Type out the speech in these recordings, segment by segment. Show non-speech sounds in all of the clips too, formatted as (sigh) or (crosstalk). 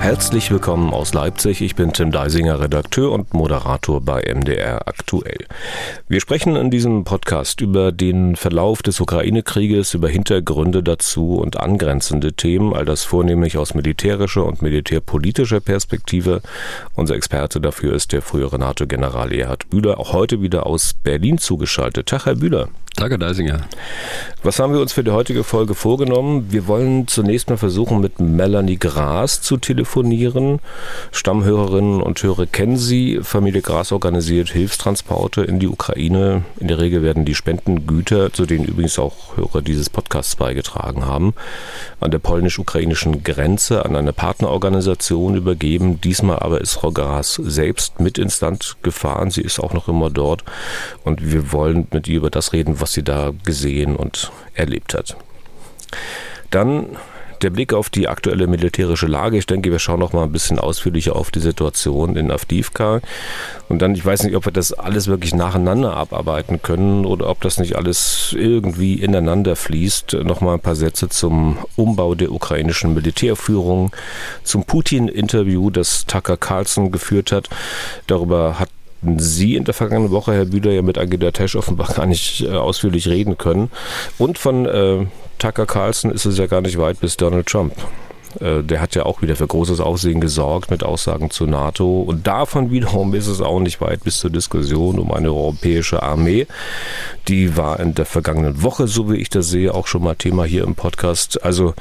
Herzlich willkommen aus Leipzig. Ich bin Tim Deisinger, Redakteur und Moderator bei MDR Aktuell. Wir sprechen in diesem Podcast über den Verlauf des Ukraine-Krieges, über Hintergründe dazu und angrenzende Themen, all das vornehmlich aus militärischer und militärpolitischer Perspektive. Unser Experte dafür ist der frühere NATO-General Erhard Bühler, auch heute wieder aus Berlin zugeschaltet. Tag, Herr Bühler. Danke, Deisinger. Was haben wir uns für die heutige Folge vorgenommen? Wir wollen zunächst mal versuchen, mit Melanie Gras zu telefonieren. Stammhörerinnen und Hörer kennen sie. Familie Gras organisiert Hilfstransporte in die Ukraine. In der Regel werden die Spendengüter, zu denen übrigens auch Hörer dieses Podcasts beigetragen haben, an der polnisch-ukrainischen Grenze an eine Partnerorganisation übergeben. Diesmal aber ist Frau Gras selbst mit ins Land gefahren. Sie ist auch noch immer dort. Und wir wollen mit ihr über das reden, was sie da gesehen und erlebt hat. Dann der Blick auf die aktuelle militärische Lage. Ich denke, wir schauen noch mal ein bisschen ausführlicher auf die Situation in Avdivka. Und dann, ich weiß nicht, ob wir das alles wirklich nacheinander abarbeiten können oder ob das nicht alles irgendwie ineinander fließt. Noch mal ein paar Sätze zum Umbau der ukrainischen Militärführung, zum Putin-Interview, das Tucker Carlson geführt hat. Darüber hat Sie in der vergangenen Woche, Herr Bühler, ja mit Agida Tesch offenbar gar nicht äh, ausführlich reden können. Und von äh, Tucker Carlson ist es ja gar nicht weit bis Donald Trump. Äh, der hat ja auch wieder für großes Aufsehen gesorgt mit Aussagen zur NATO. Und davon wiederum ist es auch nicht weit bis zur Diskussion um eine europäische Armee. Die war in der vergangenen Woche, so wie ich das sehe, auch schon mal Thema hier im Podcast. Also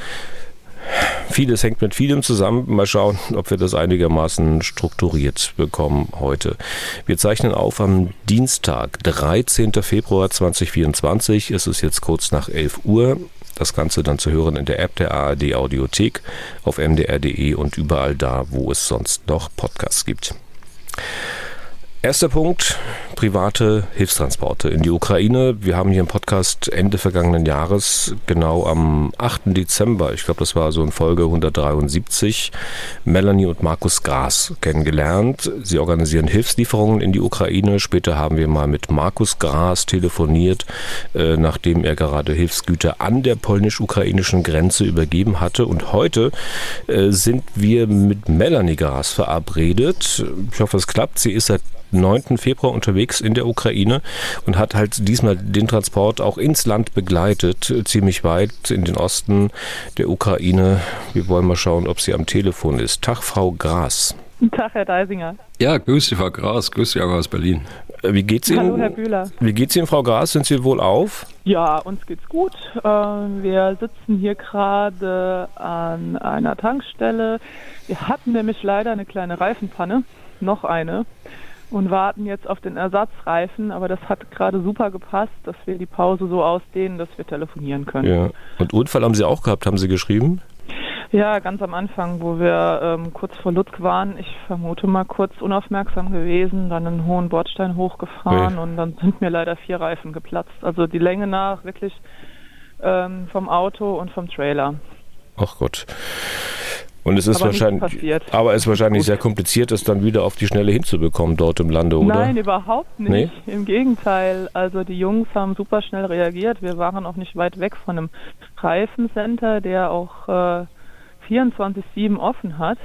Vieles hängt mit vielem zusammen. Mal schauen, ob wir das einigermaßen strukturiert bekommen heute. Wir zeichnen auf am Dienstag, 13. Februar 2024. Es ist jetzt kurz nach 11 Uhr. Das Ganze dann zu hören in der App der ARD Audiothek, auf mdr.de und überall da, wo es sonst noch Podcasts gibt. Erster Punkt, private Hilfstransporte in die Ukraine. Wir haben hier im Podcast Ende vergangenen Jahres, genau am 8. Dezember, ich glaube, das war so in Folge 173, Melanie und Markus Gras kennengelernt. Sie organisieren Hilfslieferungen in die Ukraine. Später haben wir mal mit Markus Gras telefoniert, äh, nachdem er gerade Hilfsgüter an der polnisch-ukrainischen Grenze übergeben hatte. Und heute äh, sind wir mit Melanie Gras verabredet. Ich hoffe, es klappt. Sie ist seit 9. Februar unterwegs in der Ukraine und hat halt diesmal den Transport auch ins Land begleitet, ziemlich weit in den Osten der Ukraine. Wir wollen mal schauen, ob sie am Telefon ist. Tag, Frau Gras. Guten Tag, Herr Deisinger. Ja, grüß Sie, Frau Gras. Grüß Sie auch aus Berlin. Äh, wie geht's Ihnen? Hallo, Herr Bühler. Wie geht's Ihnen, Frau Gras? Sind Sie wohl auf? Ja, uns geht's gut. Äh, wir sitzen hier gerade an einer Tankstelle. Wir hatten nämlich leider eine kleine Reifenpanne. Noch eine und warten jetzt auf den Ersatzreifen. Aber das hat gerade super gepasst, dass wir die Pause so ausdehnen, dass wir telefonieren können. Ja. Und Unfall haben Sie auch gehabt, haben Sie geschrieben? Ja, ganz am Anfang, wo wir ähm, kurz vor Lutsk waren. Ich vermute mal kurz unaufmerksam gewesen, dann einen hohen Bordstein hochgefahren Ui. und dann sind mir leider vier Reifen geplatzt. Also die Länge nach wirklich ähm, vom Auto und vom Trailer. Ach Gott. Und es ist aber wahrscheinlich, aber es ist wahrscheinlich Gut. sehr kompliziert, es dann wieder auf die Schnelle hinzubekommen dort im Lande, oder? Nein, überhaupt nicht. Nee? Im Gegenteil. Also die Jungs haben super schnell reagiert. Wir waren auch nicht weit weg von einem Reifencenter, der auch äh, 24/7 offen hat.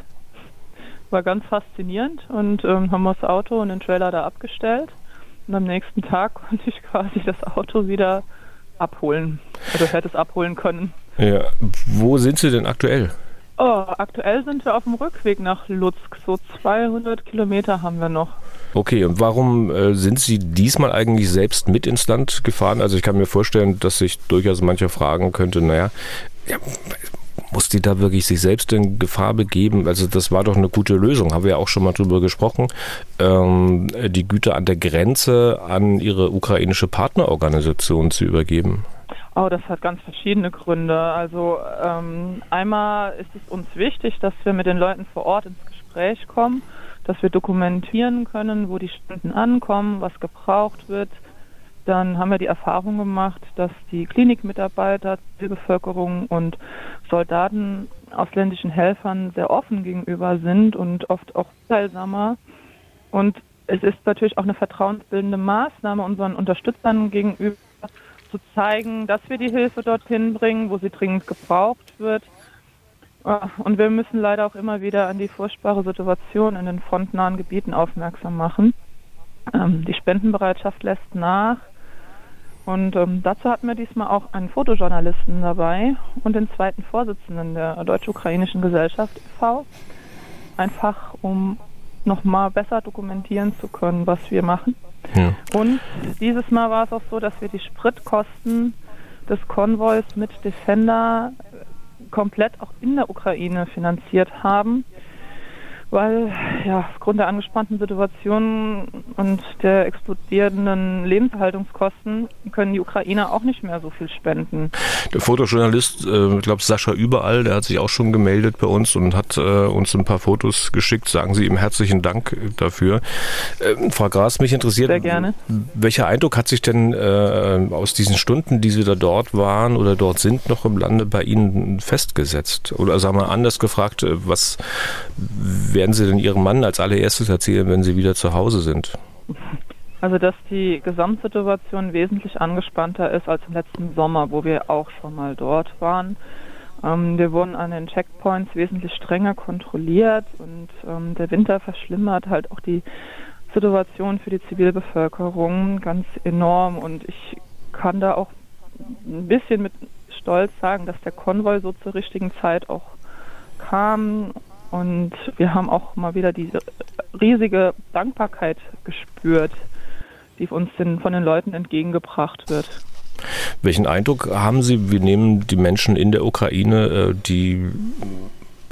War ganz faszinierend und ähm, haben das Auto und den Trailer da abgestellt. Und am nächsten Tag (laughs) konnte ich quasi das Auto wieder abholen. Also hätte es abholen können. Ja, wo sind Sie denn aktuell? Oh, aktuell sind wir auf dem Rückweg nach Lutzk. So 200 Kilometer haben wir noch. Okay, und warum äh, sind Sie diesmal eigentlich selbst mit ins Land gefahren? Also ich kann mir vorstellen, dass sich durchaus mancher fragen könnte, naja, ja, muss die da wirklich sich selbst in Gefahr begeben? Also das war doch eine gute Lösung, haben wir ja auch schon mal drüber gesprochen, ähm, die Güter an der Grenze an ihre ukrainische Partnerorganisation zu übergeben. Oh, das hat ganz verschiedene Gründe. Also ähm, einmal ist es uns wichtig, dass wir mit den Leuten vor Ort ins Gespräch kommen, dass wir dokumentieren können, wo die Stunden ankommen, was gebraucht wird. Dann haben wir die Erfahrung gemacht, dass die Klinikmitarbeiter, die Bevölkerung und Soldaten ausländischen Helfern sehr offen gegenüber sind und oft auch teilsamer. Und es ist natürlich auch eine vertrauensbildende Maßnahme unseren Unterstützern gegenüber zu zeigen, dass wir die Hilfe dorthin bringen, wo sie dringend gebraucht wird. Äh, und wir müssen leider auch immer wieder an die furchtbare Situation in den frontnahen Gebieten aufmerksam machen. Ähm, die Spendenbereitschaft lässt nach. Und ähm, dazu hatten wir diesmal auch einen Fotojournalisten dabei und den zweiten Vorsitzenden der Deutsch-Ukrainischen Gesellschaft e.V. Einfach um nochmal besser dokumentieren zu können, was wir machen. Ja. Und dieses Mal war es auch so, dass wir die Spritkosten des Konvois mit Defender komplett auch in der Ukraine finanziert haben weil ja aufgrund der angespannten Situation und der explodierenden Lebenshaltungskosten können die Ukrainer auch nicht mehr so viel spenden. Der Fotojournalist, äh, ich glaube Sascha Überall, der hat sich auch schon gemeldet bei uns und hat äh, uns ein paar Fotos geschickt. Sagen Sie ihm herzlichen Dank dafür. Äh, Frau Gras, mich interessiert, Sehr gerne. welcher Eindruck hat sich denn äh, aus diesen Stunden, die Sie da dort waren oder dort sind, noch im Lande bei Ihnen festgesetzt? Oder sagen wir anders gefragt, äh, was wer werden Sie denn Ihrem Mann als allererstes erzählen, wenn Sie wieder zu Hause sind? Also, dass die Gesamtsituation wesentlich angespannter ist als im letzten Sommer, wo wir auch schon mal dort waren. Ähm, wir wurden an den Checkpoints wesentlich strenger kontrolliert und ähm, der Winter verschlimmert halt auch die Situation für die Zivilbevölkerung ganz enorm. Und ich kann da auch ein bisschen mit Stolz sagen, dass der Konvoi so zur richtigen Zeit auch kam und wir haben auch mal wieder diese riesige Dankbarkeit gespürt, die uns den, von den Leuten entgegengebracht wird. Welchen Eindruck haben Sie, wie nehmen die Menschen in der Ukraine äh, die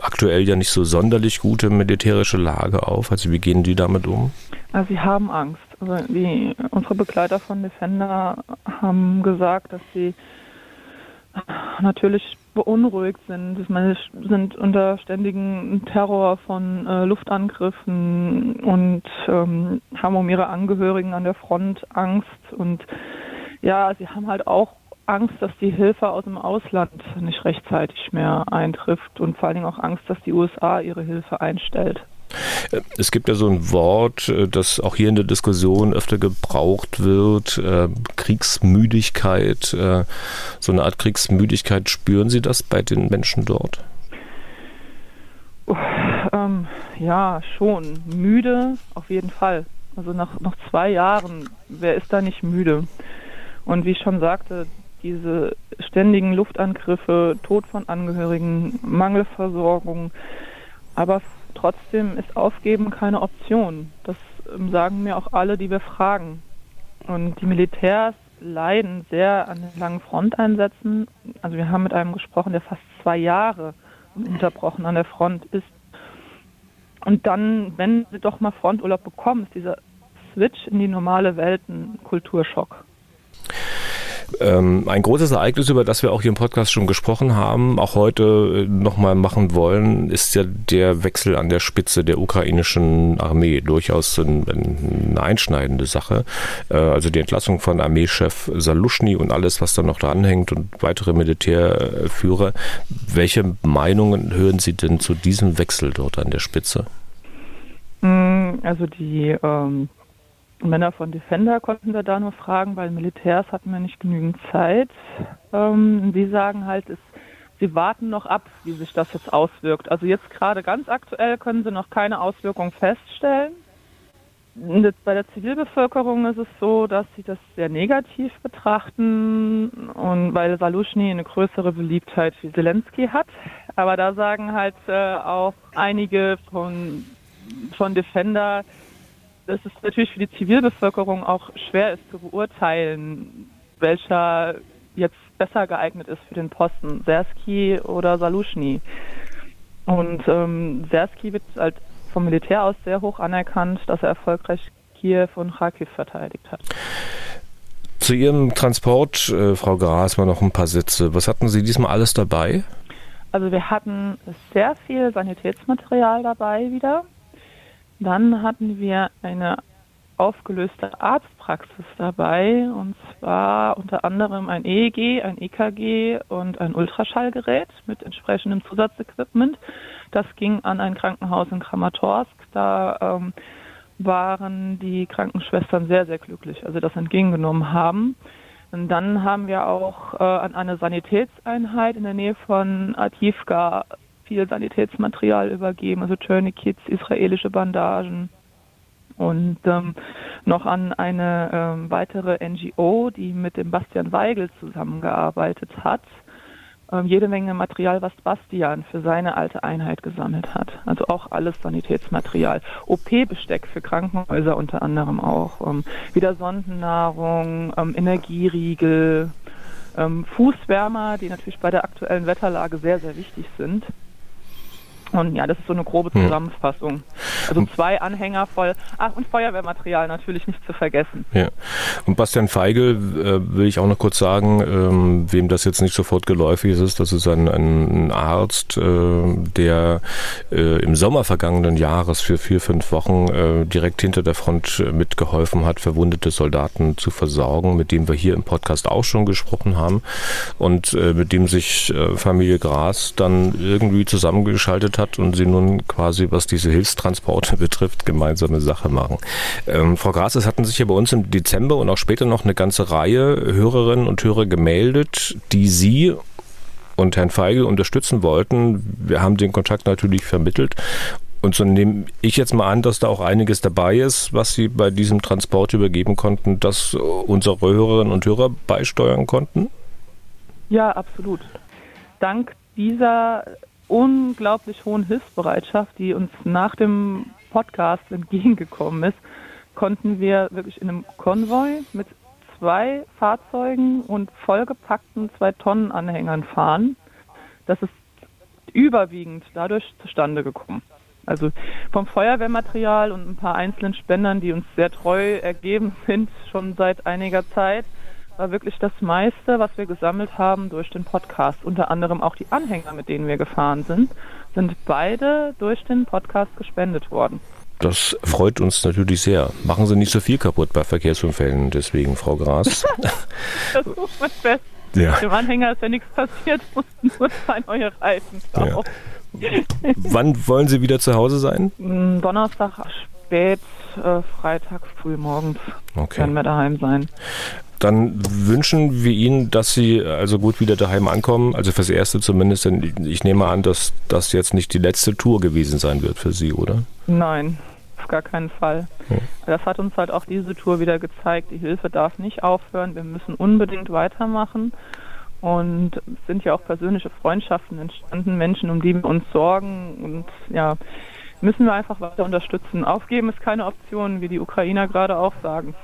aktuell ja nicht so sonderlich gute militärische Lage auf? Also wie gehen die damit um? Also sie haben Angst. Also die, unsere Begleiter von Defender haben gesagt, dass sie natürlich beunruhigt sind. Ich meine, sind unter ständigen Terror von äh, Luftangriffen und ähm, haben um ihre Angehörigen an der Front Angst. Und ja, sie haben halt auch Angst, dass die Hilfe aus dem Ausland nicht rechtzeitig mehr eintrifft und vor allen Dingen auch Angst, dass die USA ihre Hilfe einstellt. Es gibt ja so ein Wort, äh, das auch hier in der Diskussion öfter gebraucht wird, äh, Kriegsmüdigkeit. Äh, so eine Art Kriegsmüdigkeit, spüren Sie das bei den Menschen dort? ähm, ja, schon. Müde auf jeden Fall. Also nach, nach zwei Jahren, wer ist da nicht müde? Und wie ich schon sagte, diese ständigen Luftangriffe, Tod von Angehörigen, Mangelversorgung, aber Trotzdem ist Aufgeben keine Option. Das ähm, sagen mir auch alle, die wir fragen. Und die Militärs leiden sehr an den langen Fronteinsätzen. Also wir haben mit einem gesprochen, der fast zwei Jahre unterbrochen an der Front ist. Und dann, wenn sie doch mal Fronturlaub bekommen, ist dieser Switch in die normale Welt ein Kulturschock. Ähm, ein großes Ereignis, über das wir auch hier im Podcast schon gesprochen haben, auch heute äh, nochmal machen wollen, ist ja der Wechsel an der Spitze der ukrainischen Armee. Durchaus ein, eine einschneidende Sache. Äh, also die Entlassung von Armeechef Saluschny und alles, was da noch dranhängt und weitere Militärführer. Welche Meinungen hören Sie denn zu diesem Wechsel dort an der Spitze? Mm, also die ähm Männer von Defender konnten wir da nur fragen, weil Militärs hatten wir nicht genügend Zeit. Ähm, sie sagen halt, es, sie warten noch ab, wie sich das jetzt auswirkt. Also jetzt gerade ganz aktuell können sie noch keine Auswirkung feststellen. Bei der Zivilbevölkerung ist es so, dass sie das sehr negativ betrachten und weil Saluschny eine größere Beliebtheit wie Zelensky hat. Aber da sagen halt äh, auch einige von, von Defender, dass es natürlich für die Zivilbevölkerung auch schwer ist zu beurteilen, welcher jetzt besser geeignet ist für den Posten, Sersky oder Saluschny. Und ähm, Sersky wird halt vom Militär aus sehr hoch anerkannt, dass er erfolgreich Kiew und Kharkiv verteidigt hat. Zu Ihrem Transport, äh, Frau Gras, mal noch ein paar Sätze. Was hatten Sie diesmal alles dabei? Also wir hatten sehr viel Sanitätsmaterial dabei wieder. Dann hatten wir eine aufgelöste Arztpraxis dabei und zwar unter anderem ein EEG, ein EKG und ein Ultraschallgerät mit entsprechendem Zusatzequipment. Das ging an ein Krankenhaus in Kramatorsk. Da ähm, waren die Krankenschwestern sehr, sehr glücklich, also das entgegengenommen haben. Und dann haben wir auch äh, an eine Sanitätseinheit in der Nähe von Ativka viel Sanitätsmaterial übergeben, also Tourniquets, israelische Bandagen und ähm, noch an eine ähm, weitere NGO, die mit dem Bastian Weigel zusammengearbeitet hat, ähm, jede Menge Material, was Bastian für seine alte Einheit gesammelt hat. Also auch alles Sanitätsmaterial. OP-Besteck für Krankenhäuser unter anderem auch. Ähm, wieder Sondennahrung, ähm, Energieriegel, ähm, Fußwärmer, die natürlich bei der aktuellen Wetterlage sehr, sehr wichtig sind. Und ja, das ist so eine grobe hm. Zusammenfassung. Also zwei Anhänger voll. Ach, und Feuerwehrmaterial natürlich nicht zu vergessen. Ja. Und Bastian Feigl äh, will ich auch noch kurz sagen, ähm, wem das jetzt nicht sofort geläufig ist, das ist ein, ein Arzt, äh, der äh, im Sommer vergangenen Jahres für vier, fünf Wochen äh, direkt hinter der Front äh, mitgeholfen hat, verwundete Soldaten zu versorgen, mit dem wir hier im Podcast auch schon gesprochen haben und äh, mit dem sich Familie Gras dann irgendwie zusammengeschaltet hat hat und sie nun quasi, was diese Hilfstransporte (laughs) betrifft, gemeinsame Sache machen. Ähm, Frau Gras, es hatten sich ja bei uns im Dezember und auch später noch eine ganze Reihe Hörerinnen und Hörer gemeldet, die Sie und Herrn Feigl unterstützen wollten. Wir haben den Kontakt natürlich vermittelt. Und so nehme ich jetzt mal an, dass da auch einiges dabei ist, was Sie bei diesem Transport übergeben konnten, dass unsere Hörerinnen und Hörer beisteuern konnten? Ja, absolut. Dank dieser unglaublich hohen Hilfsbereitschaft, die uns nach dem Podcast entgegengekommen ist, konnten wir wirklich in einem Konvoi mit zwei Fahrzeugen und vollgepackten zwei Tonnen Anhängern fahren. Das ist überwiegend dadurch zustande gekommen. Also vom Feuerwehrmaterial und ein paar einzelnen Spendern, die uns sehr treu ergeben sind, schon seit einiger Zeit, war wirklich das meiste, was wir gesammelt haben durch den Podcast. Unter anderem auch die Anhänger, mit denen wir gefahren sind, sind beide durch den Podcast gespendet worden. Das freut uns natürlich sehr. Machen Sie nicht so viel kaputt bei Verkehrsunfällen, deswegen, Frau Gras. (laughs) das ist mein Best. Ja. Dem Anhänger ist ja nichts passiert, (laughs) mussten nur zwei neue Reifen drauf. Ja. Wann wollen Sie wieder zu Hause sein? Donnerstag spät, äh, Freitag früh morgens okay. werden wir daheim sein. Dann wünschen wir Ihnen, dass Sie also gut wieder daheim ankommen. Also fürs Erste zumindest. Denn ich nehme an, dass das jetzt nicht die letzte Tour gewesen sein wird für Sie, oder? Nein, auf gar keinen Fall. Ja. Das hat uns halt auch diese Tour wieder gezeigt. Die Hilfe darf nicht aufhören. Wir müssen unbedingt weitermachen. Und es sind ja auch persönliche Freundschaften entstanden, Menschen, um die wir uns sorgen. Und ja, müssen wir einfach weiter unterstützen. Aufgeben ist keine Option, wie die Ukrainer gerade auch sagen.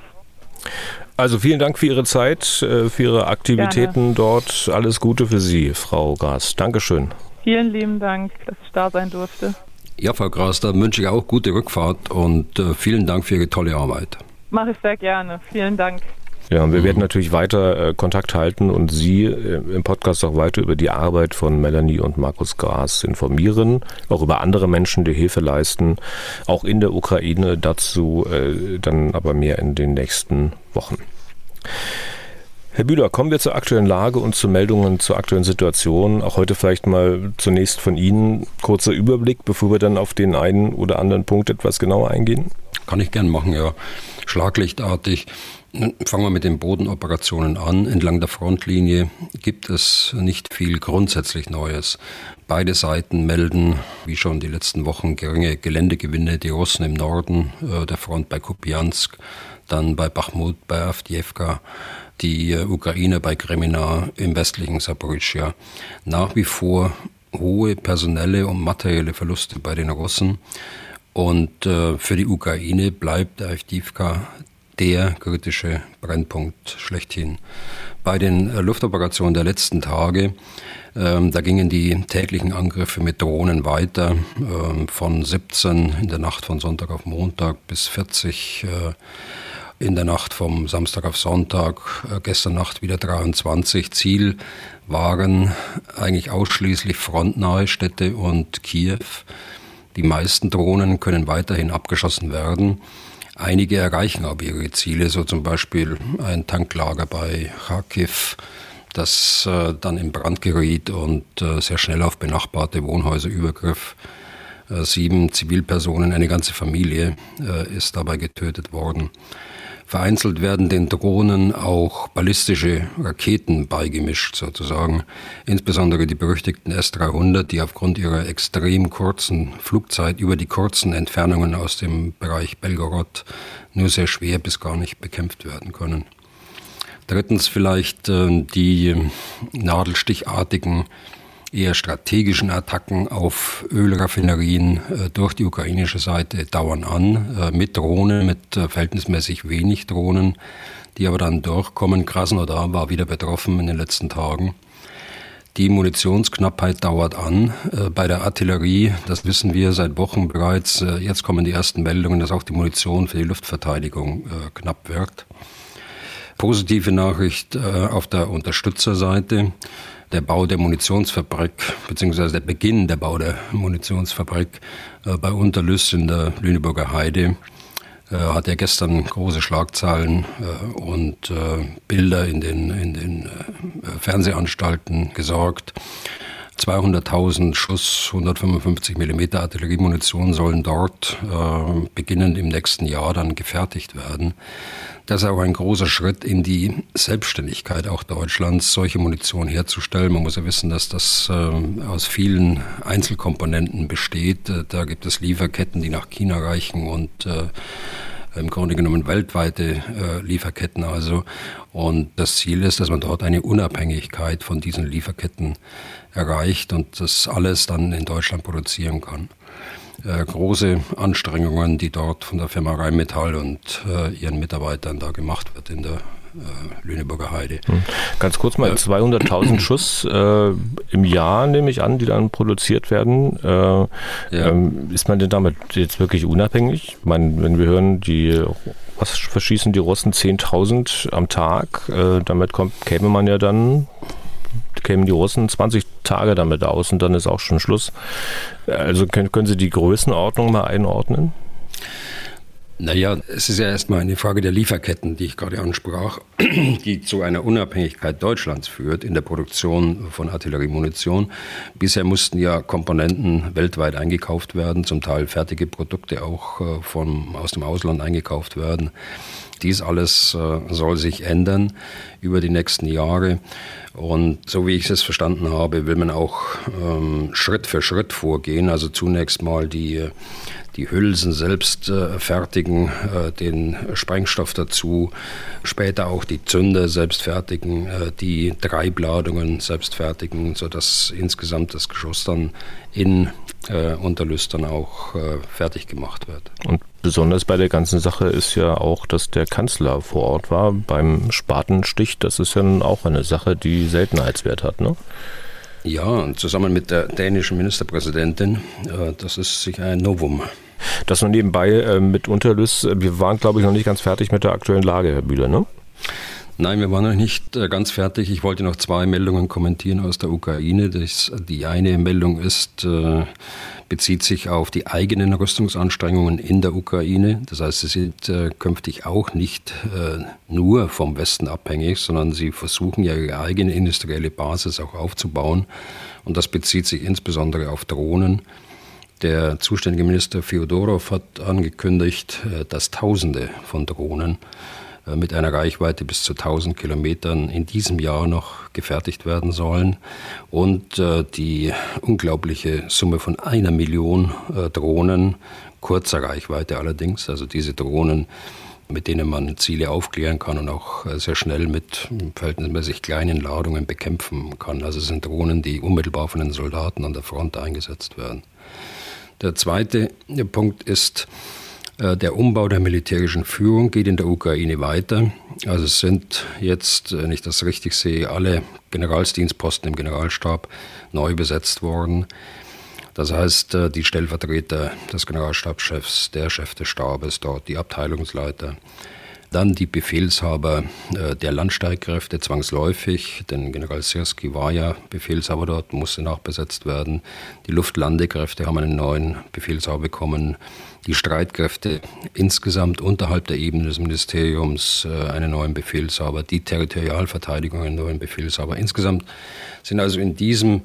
Also vielen Dank für Ihre Zeit, äh, für Ihre Aktivitäten Gerne. dort. Alles Gute für Sie, Frau Gras. Dankeschön. Vielen lieben Dank, dass ich da sein durfte. Ja, Frau Gras, da wünsche ich auch gute Rückfahrt und äh, vielen Dank für Ihre tolle Arbeit. Mache ich sehr gerne. Vielen Dank. Ja, und wir mhm. werden natürlich weiter äh, Kontakt halten und Sie äh, im Podcast auch weiter über die Arbeit von Melanie und Markus Gras informieren, auch über andere Menschen, die Hilfe leisten, auch in der Ukraine. Dazu äh, dann aber mehr in den nächsten Wochen. Herr Bühler, kommen wir zur aktuellen Lage und zu Meldungen zur aktuellen Situation. Auch heute vielleicht mal zunächst von Ihnen kurzer Überblick, bevor wir dann auf den einen oder anderen Punkt etwas genauer eingehen. Kann ich gern machen, ja. Schlaglichtartig. Fangen wir mit den Bodenoperationen an. Entlang der Frontlinie gibt es nicht viel grundsätzlich Neues. Beide Seiten melden, wie schon die letzten Wochen, geringe Geländegewinne. Die Russen im Norden äh, der Front bei Kupiansk, dann bei Bachmut, bei Avdiivka, die äh, Ukraine bei Kremina im westlichen Saporischia. Nach wie vor hohe personelle und materielle Verluste bei den Russen. Und äh, für die Ukraine bleibt Avdiivka der kritische Brennpunkt schlechthin. Bei den äh, Luftoperationen der letzten Tage, ähm, da gingen die täglichen Angriffe mit Drohnen weiter, ähm, von 17 in der Nacht von Sonntag auf Montag bis 40 äh, in der Nacht vom Samstag auf Sonntag, äh, gestern Nacht wieder 23. Ziel waren eigentlich ausschließlich frontnahe Städte und Kiew. Die meisten Drohnen können weiterhin abgeschossen werden. Einige erreichen aber ihre Ziele, so zum Beispiel ein Tanklager bei Kharkiv, das äh, dann in Brand geriet und äh, sehr schnell auf benachbarte Wohnhäuser übergriff. Äh, sieben Zivilpersonen, eine ganze Familie äh, ist dabei getötet worden. Vereinzelt werden den Drohnen auch ballistische Raketen beigemischt, sozusagen. Insbesondere die berüchtigten S-300, die aufgrund ihrer extrem kurzen Flugzeit über die kurzen Entfernungen aus dem Bereich Belgorod nur sehr schwer bis gar nicht bekämpft werden können. Drittens vielleicht äh, die nadelstichartigen eher strategischen Attacken auf Ölraffinerien äh, durch die ukrainische Seite dauern an, äh, mit Drohnen, mit äh, verhältnismäßig wenig Drohnen, die aber dann durchkommen. Krasnodar war wieder betroffen in den letzten Tagen. Die Munitionsknappheit dauert an. Bei der Artillerie, das wissen wir seit Wochen bereits, jetzt kommen die ersten Meldungen, dass auch die Munition für die Luftverteidigung knapp wird. Positive Nachricht auf der Unterstützerseite der Bau der Munitionsfabrik, beziehungsweise der Beginn der Bau der Munitionsfabrik äh, bei Unterlüss in der Lüneburger Heide äh, hat ja gestern große Schlagzeilen äh, und Bilder in den, in den Fernsehanstalten gesorgt. 200.000 Schuss 155 mm Artilleriemunition sollen dort äh, beginnend im nächsten Jahr dann gefertigt werden. Das ist auch ein großer Schritt in die Selbstständigkeit auch Deutschlands, solche Munition herzustellen. Man muss ja wissen, dass das äh, aus vielen Einzelkomponenten besteht. Äh, da gibt es Lieferketten, die nach China reichen und äh, im Grunde genommen weltweite äh, Lieferketten also. Und das Ziel ist, dass man dort eine Unabhängigkeit von diesen Lieferketten erreicht und das alles dann in Deutschland produzieren kann äh, große Anstrengungen, die dort von der Firma Rheinmetall und äh, ihren Mitarbeitern da gemacht wird in der äh, Lüneburger Heide. Hm. Ganz kurz mal, 200.000 (clears throat) Schuss äh, im Jahr nehme ich an, die dann produziert werden. Äh, ja. ähm, ist man denn damit jetzt wirklich unabhängig? Ich meine, wenn wir hören, die was verschießen die Russen 10.000 am Tag, äh, damit kommt, käme man ja dann kämen die Russen 20 Tage damit aus und dann ist auch schon Schluss. Also können, können Sie die Größenordnung mal einordnen? Naja, es ist ja erstmal eine Frage der Lieferketten, die ich gerade ansprach, (clears throat) die zu einer Unabhängigkeit Deutschlands führt in der Produktion von Artilleriemunition. Bisher mussten ja Komponenten weltweit eingekauft werden, zum Teil fertige Produkte auch äh, vom, aus dem Ausland eingekauft werden. Dies alles äh, soll sich ändern über die nächsten Jahre. Und so wie ich es verstanden habe, will man auch ähm, Schritt für Schritt vorgehen. Also zunächst mal die, die Hülsen selbst äh, fertigen, äh, den Sprengstoff dazu, später auch die Zünder selbst fertigen, äh, die Treibladungen selbst fertigen, sodass insgesamt das Geschoss dann in äh, Unterlüstern auch äh, fertig gemacht wird. Und besonders bei der ganzen Sache ist ja auch, dass der Kanzler vor Ort war beim Spatenstich. Das ist ja auch eine Sache, die Seltenheitswert hat, ne? Ja, und zusammen mit der dänischen Ministerpräsidentin, äh, das ist sicher ein Novum. Das nur nebenbei äh, mit Unterlüss. Wir waren, glaube ich, noch nicht ganz fertig mit der aktuellen Lage, Herr Bühler, ne? Nein, wir waren noch nicht äh, ganz fertig. Ich wollte noch zwei Meldungen kommentieren aus der Ukraine. Das, die eine Meldung ist, äh, bezieht sich auf die eigenen Rüstungsanstrengungen in der Ukraine. Das heißt, sie sind äh, künftig auch nicht nur vom Westen abhängig, sondern sie versuchen ja ihre eigene industrielle Basis auch aufzubauen. Und das bezieht sich insbesondere auf Drohnen. Der zuständige Minister Feodorov hat angekündigt, dass Tausende von Drohnen mit einer Reichweite bis zu 1000 Kilometern in diesem Jahr noch gefertigt werden sollen und äh, die unglaubliche Summe von einer Million äh, Drohnen, kurzer Reichweite allerdings, also diese Drohnen, mit denen man Ziele aufklären kann und auch sehr schnell mit verhältnismäßig kleinen Ladungen bekämpfen kann. Also es sind Drohnen, die unmittelbar von den Soldaten an der Front eingesetzt werden. Der zweite Punkt ist, äh, der Umbau der militärischen Führung geht in der Ukraine weiter. Also es sind jetzt, wenn ich das richtig sehe, alle Generalsdienstposten im Generalstab neu besetzt worden. Das heißt, äh, die Stellvertreter des Generalstabschefs, der Chef des Stabes dort, die Abteilungsleiter, dann die Befehlshaber äh, der Landstreitkräfte zwangsläufig, denn General Sirski war ja Befehlshaber dort, musste nachbesetzt werden. Die Luftlandekräfte haben einen neuen Befehlshaber bekommen. Die Streitkräfte insgesamt unterhalb der Ebene des Ministeriums äh, einen neuen Befehlshaber, die Territorialverteidigung einen neuen Befehlshaber. Insgesamt sind also in diesem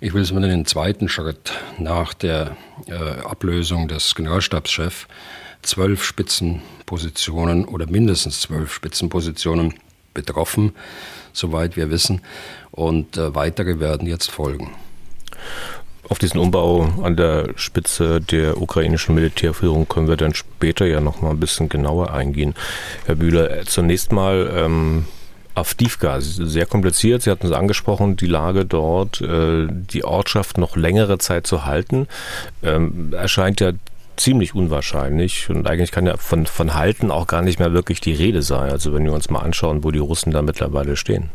Ich will es mal in den zweiten Schritt nach der äh, Ablösung des Generalstabschefs zwölf Spitzenpositionen oder mindestens zwölf Spitzenpositionen betroffen, soweit wir wissen. Und äh, weitere werden jetzt folgen. Auf diesen Umbau an der Spitze der ukrainischen Militärführung können wir dann später ja noch mal ein bisschen genauer eingehen. Herr Bühler, zunächst mal ähm, Avdivka, sehr kompliziert. Sie hatten es angesprochen, die Lage dort, äh, die Ortschaft noch längere Zeit zu halten, ähm, erscheint ja ziemlich unwahrscheinlich und eigentlich kann ja von, von Halten auch gar nicht mehr wirklich die Rede sein. Also wenn wir uns mal anschauen, wo die Russen da mittlerweile stehen.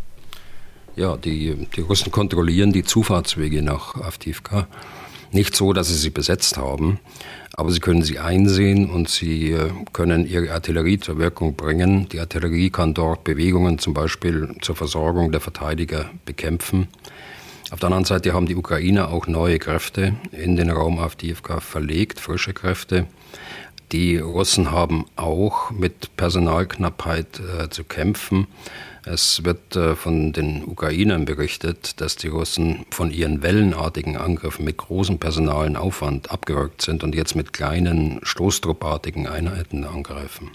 Ja, die, die Russen kontrollieren die Zufahrtswege nach Avdivka. Nicht so, dass sie sie besetzt haben, aber sie können sie einsehen und sie äh, können ihre Artillerie zur Wirkung bringen. Die Artillerie kann dort Bewegungen zum Beispiel zur Versorgung der Verteidiger bekämpfen. Auf der anderen Seite haben die Ukrainer auch neue Kräfte in den Raum Avdiivka verlegt, frische Kräfte. Die Russen haben auch mit Personalknappheit äh, zu kämpfen. Es wird äh, von den Ukrainern berichtet, dass die Russen von ihren wellenartigen Angriffen mit großem personalen Aufwand abgerückt sind und jetzt mit kleinen stoßtruppartigen Einheiten angreifen.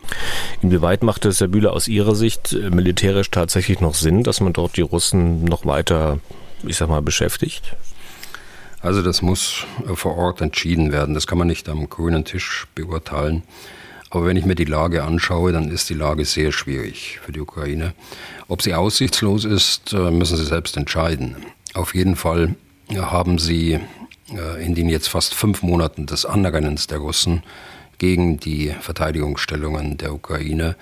Inwieweit macht es, Herr Bühler, aus Ihrer Sicht äh, militärisch tatsächlich noch Sinn, dass man dort die Russen noch weiter, ich sag mal, beschäftigt? Also das muss äh, vor Ort entschieden werden. Das kann man nicht am grünen Tisch beurteilen. Aber wenn ich mir die Lage anschaue, dann ist die Lage sehr schwierig für die Ukraine. Ob sie aussichtslos ist, äh, müssen sie selbst entscheiden. Auf jeden Fall haben sie äh, in den jetzt fast fünf Monaten des Anrennens der Russen gegen die Verteidigungsstellungen der Ukraine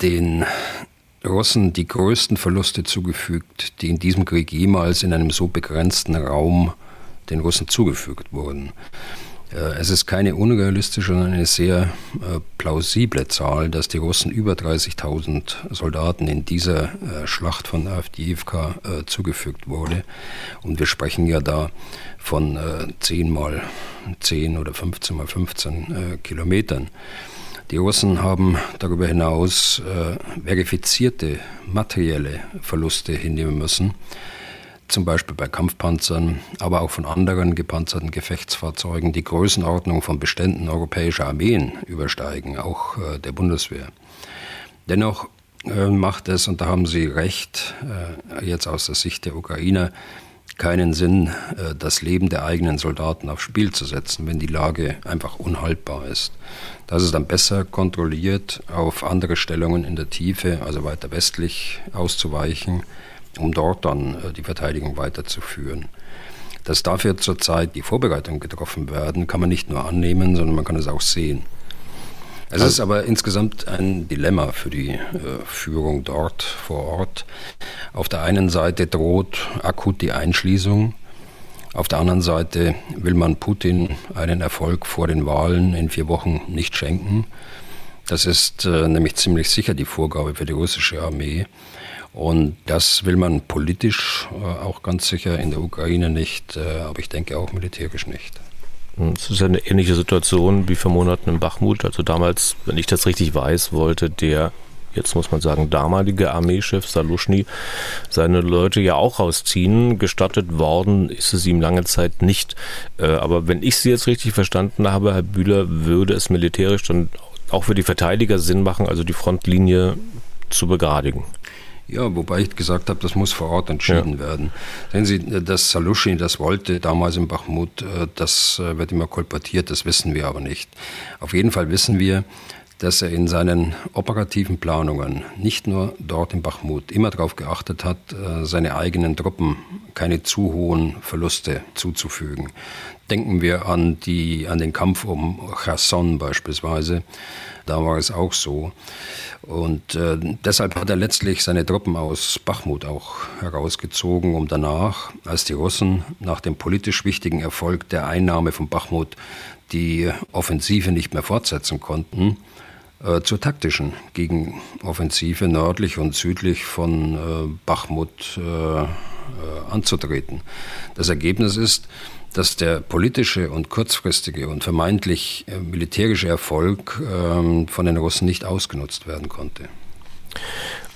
den Russen die größten Verluste zugefügt, die in diesem Krieg jemals in einem so begrenzten Raum den Russen zugefügt wurden. Äh, es ist keine unrealistische, sondern eine sehr äh, plausible Zahl, dass die Russen über 30.000 Soldaten in dieser äh, Schlacht von Avdiivka zugefügt wurde. Und wir sprechen ja da von 10 mal 10 oder 15 mal 15 Kilometern. Die Russen haben darüber hinaus verifizierte materielle Verluste hinnehmen müssen zum Beispiel bei Kampfpanzern, aber auch von anderen gepanzerten Gefechtsfahrzeugen, die Größenordnung von Beständen europäischer Armeen übersteigen, auch äh, der Bundeswehr. Dennoch äh, macht es, und da haben Sie recht, äh, jetzt aus der Sicht der Ukrainer, keinen Sinn, das Leben der eigenen Soldaten aufs Spiel zu setzen, wenn die Lage einfach unhaltbar ist. Das ist dann besser kontrolliert auf andere Stellungen in der Tiefe, also weiter westlich auszuweichen um dort dann äh, die Verteidigung weiterzuführen. Dass dafür zurzeit die Vorbereitungen getroffen werden, kann man nicht nur annehmen, sondern man kann es auch sehen. Es ist aber insgesamt ein Dilemma für die äh, Führung dort vor Ort. Auf der einen Seite droht akut die Einschließung. Auf der anderen Seite will man Putin einen Erfolg vor den Wahlen in vier Wochen nicht schenken. Das ist äh, nämlich ziemlich sicher die Vorgabe für die russische Armee. Und das will man politisch äh, auch ganz sicher in der Ukraine nicht, äh, aber ich denke auch militärisch nicht. Hm, es ist eine ähnliche Situation wie vor Monaten in Bachmut. Also damals, wenn ich das richtig weiß, wollte der, jetzt muss man sagen, damalige Armeechef Saluschny seine Leute ja auch rausziehen. Gestattet worden ist es ihm lange Zeit nicht. Äh, aber wenn ich Sie jetzt richtig verstanden habe, Herr Bühler, würde es militärisch dann auch für die Verteidiger Sinn machen, also die Frontlinie zu begradigen. Ja, wobei ich gesagt habe, das muss vor Ort entschieden ja. werden. Sehen Sie, dass Saluschny das wollte damals in Bachmut, äh, das äh, wird immer kolportiert, das wissen wir aber nicht. Auf jeden Fall wissen wir, dass er in seinen operativen Planungen nicht nur dort in Bachmut immer darauf geachtet hat, äh, seine eigenen Truppen keine zu hohen Verluste zuzufügen. Denken wir an, die, an den Kampf um Cherson beispielsweise. Da war es auch so. Und äh, deshalb hat er letztlich seine Truppen aus Bachmut auch herausgezogen, um danach, als die Russen nach dem politisch wichtigen Erfolg der Einnahme von Bachmut die Offensive nicht mehr fortsetzen konnten, äh, zur taktischen Gegenoffensive nördlich und südlich von äh, Bachmut äh, äh, anzutreten. Das Ergebnis ist, dass der politische und kurzfristige und vermeintlich äh, militärische Erfolg ähm, von den Russen nicht ausgenutzt werden konnte.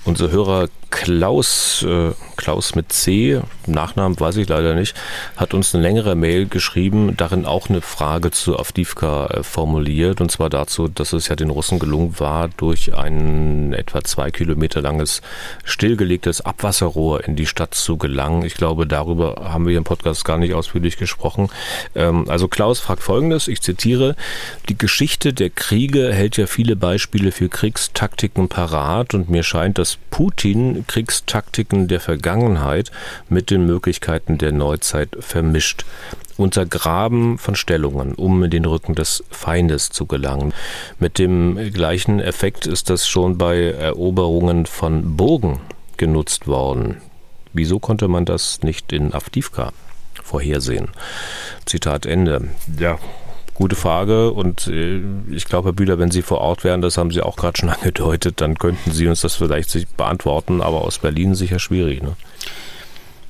Unsere Hörer Klaus, äh, Klaus mit C, Nachnamen weiß ich leider nicht, hat uns eine längere Mail geschrieben, darin auch eine Frage zu Avdivka äh, formuliert, und zwar dazu, dass es ja den Russen gelungen war, durch ein etwa zwei Kilometer langes stillgelegtes Abwasserrohr in die Stadt zu gelangen. Ich glaube, darüber haben wir im Podcast gar nicht ausführlich gesprochen. Ähm, also Klaus fragt Folgendes, ich zitiere, die Geschichte der Kriege hält ja viele Beispiele für Kriegstaktiken parat und mir scheint, dass Putin Kriegstaktiken der Vergangenheit mit den Möglichkeiten der Neuzeit vermischt. Untergraben von Stellungen, um in den Rücken des Feindes zu gelangen. Mit dem gleichen Effekt ist das schon bei Eroberungen von Burgen genutzt worden. Wieso konnte man das nicht in Avdivka vorhersehen? Zitat Ende. Ja, Gute Frage und äh, ich glaube, Herr Bühler, wenn Sie vor Ort wären, das haben Sie auch gerade schon (laughs) angedeutet, dann könnten Sie uns das vielleicht beantworten, aber aus Berlin sicher schwierig. Ne?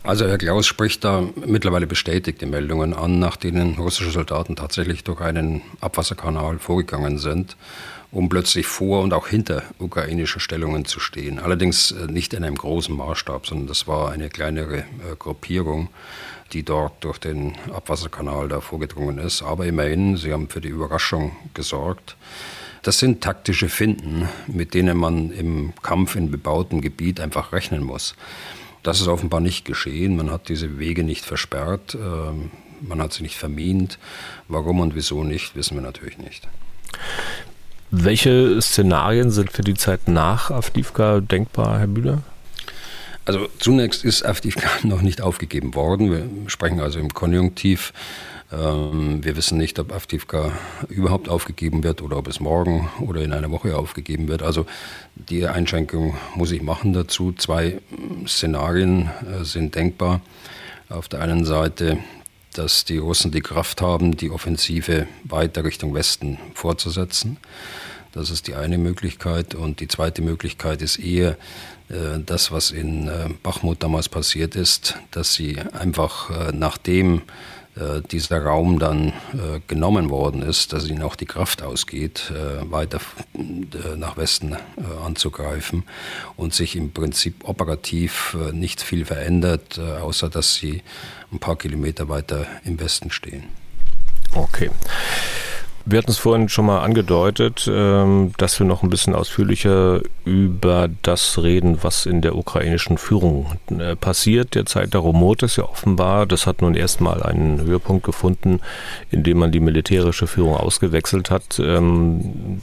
Also Herr Klaus spricht da mittlerweile bestätigte Meldungen an, nach denen russische Soldaten tatsächlich durch einen Abwasserkanal vorgegangen sind, um plötzlich vor und auch hinter ukrainischen Stellungen zu stehen. Allerdings äh, nicht in einem großen Maßstab, sondern das war eine kleinere äh, Gruppierung die dort durch den Abwasserkanal da vorgedrungen ist. Aber immerhin, sie haben für die Überraschung gesorgt. Das sind taktische Finden, mit denen man im Kampf in bebautem Gebiet einfach rechnen muss. Das ist offenbar nicht geschehen. Man hat diese Wege nicht versperrt, ähm, man hat sie nicht vermint. Warum und wieso nicht, wissen wir natürlich nicht. Welche Szenarien sind für die Zeit nach Avdivka denkbar, Herr Bühler? Also zunächst ist Avdivka (laughs) noch nicht aufgegeben worden. Wir sprechen also im Konjunktiv. Ähm, wir wissen nicht, ob Avdivka überhaupt aufgegeben wird oder ob es morgen oder in einer Woche aufgegeben wird. Also die Einschränkung muss ich machen dazu. Zwei Szenarien äh, sind denkbar. Auf der einen Seite, dass die Russen die Kraft haben, die Offensive weiter Richtung Westen fortzusetzen. Das ist die eine Möglichkeit. Und die zweite Möglichkeit ist eher, äh, das, was in äh, Bachmut damals passiert ist, dass sie einfach äh, nachdem dieser Raum dann genommen worden ist, dass ihnen auch die Kraft ausgeht, weiter nach Westen anzugreifen und sich im Prinzip operativ nicht viel verändert, außer dass sie ein paar Kilometer weiter im Westen stehen. Okay. Wir hatten es vorhin schon mal angedeutet, ähm, dass wir noch ein bisschen ausführlicher über das reden, was in der ukrainischen Führung äh, passiert. Der rumort es ja offenbar. Das hat nun erstmal einen Höhepunkt gefunden, indem man die militärische Führung ausgewechselt hat. Ähm,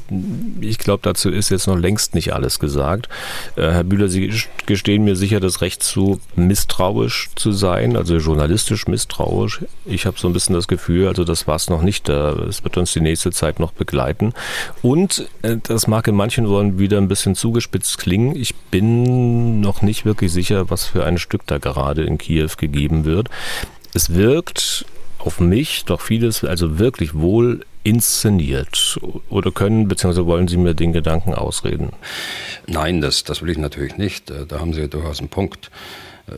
ich glaube, dazu ist jetzt noch längst nicht alles gesagt. Äh, Herr Bühler, Sie gestehen mir sicher das Recht zu, misstrauisch zu sein, also journalistisch misstrauisch. Ich habe so ein bisschen das Gefühl, also das war es noch nicht. Es wird uns die nächste Zeit noch begleiten. Und äh, das mag in manchen Worten wieder ein bisschen zugespitzt klingen. Ich bin noch nicht wirklich sicher, was für ein Stück da gerade in Kiew gegeben wird. Es wirkt auf mich doch vieles, also wirklich wohl inszeniert oder können bzw. wollen Sie mir den Gedanken ausreden? Nein, das, das will ich natürlich nicht. Äh, da haben Sie durchaus einen Punkt.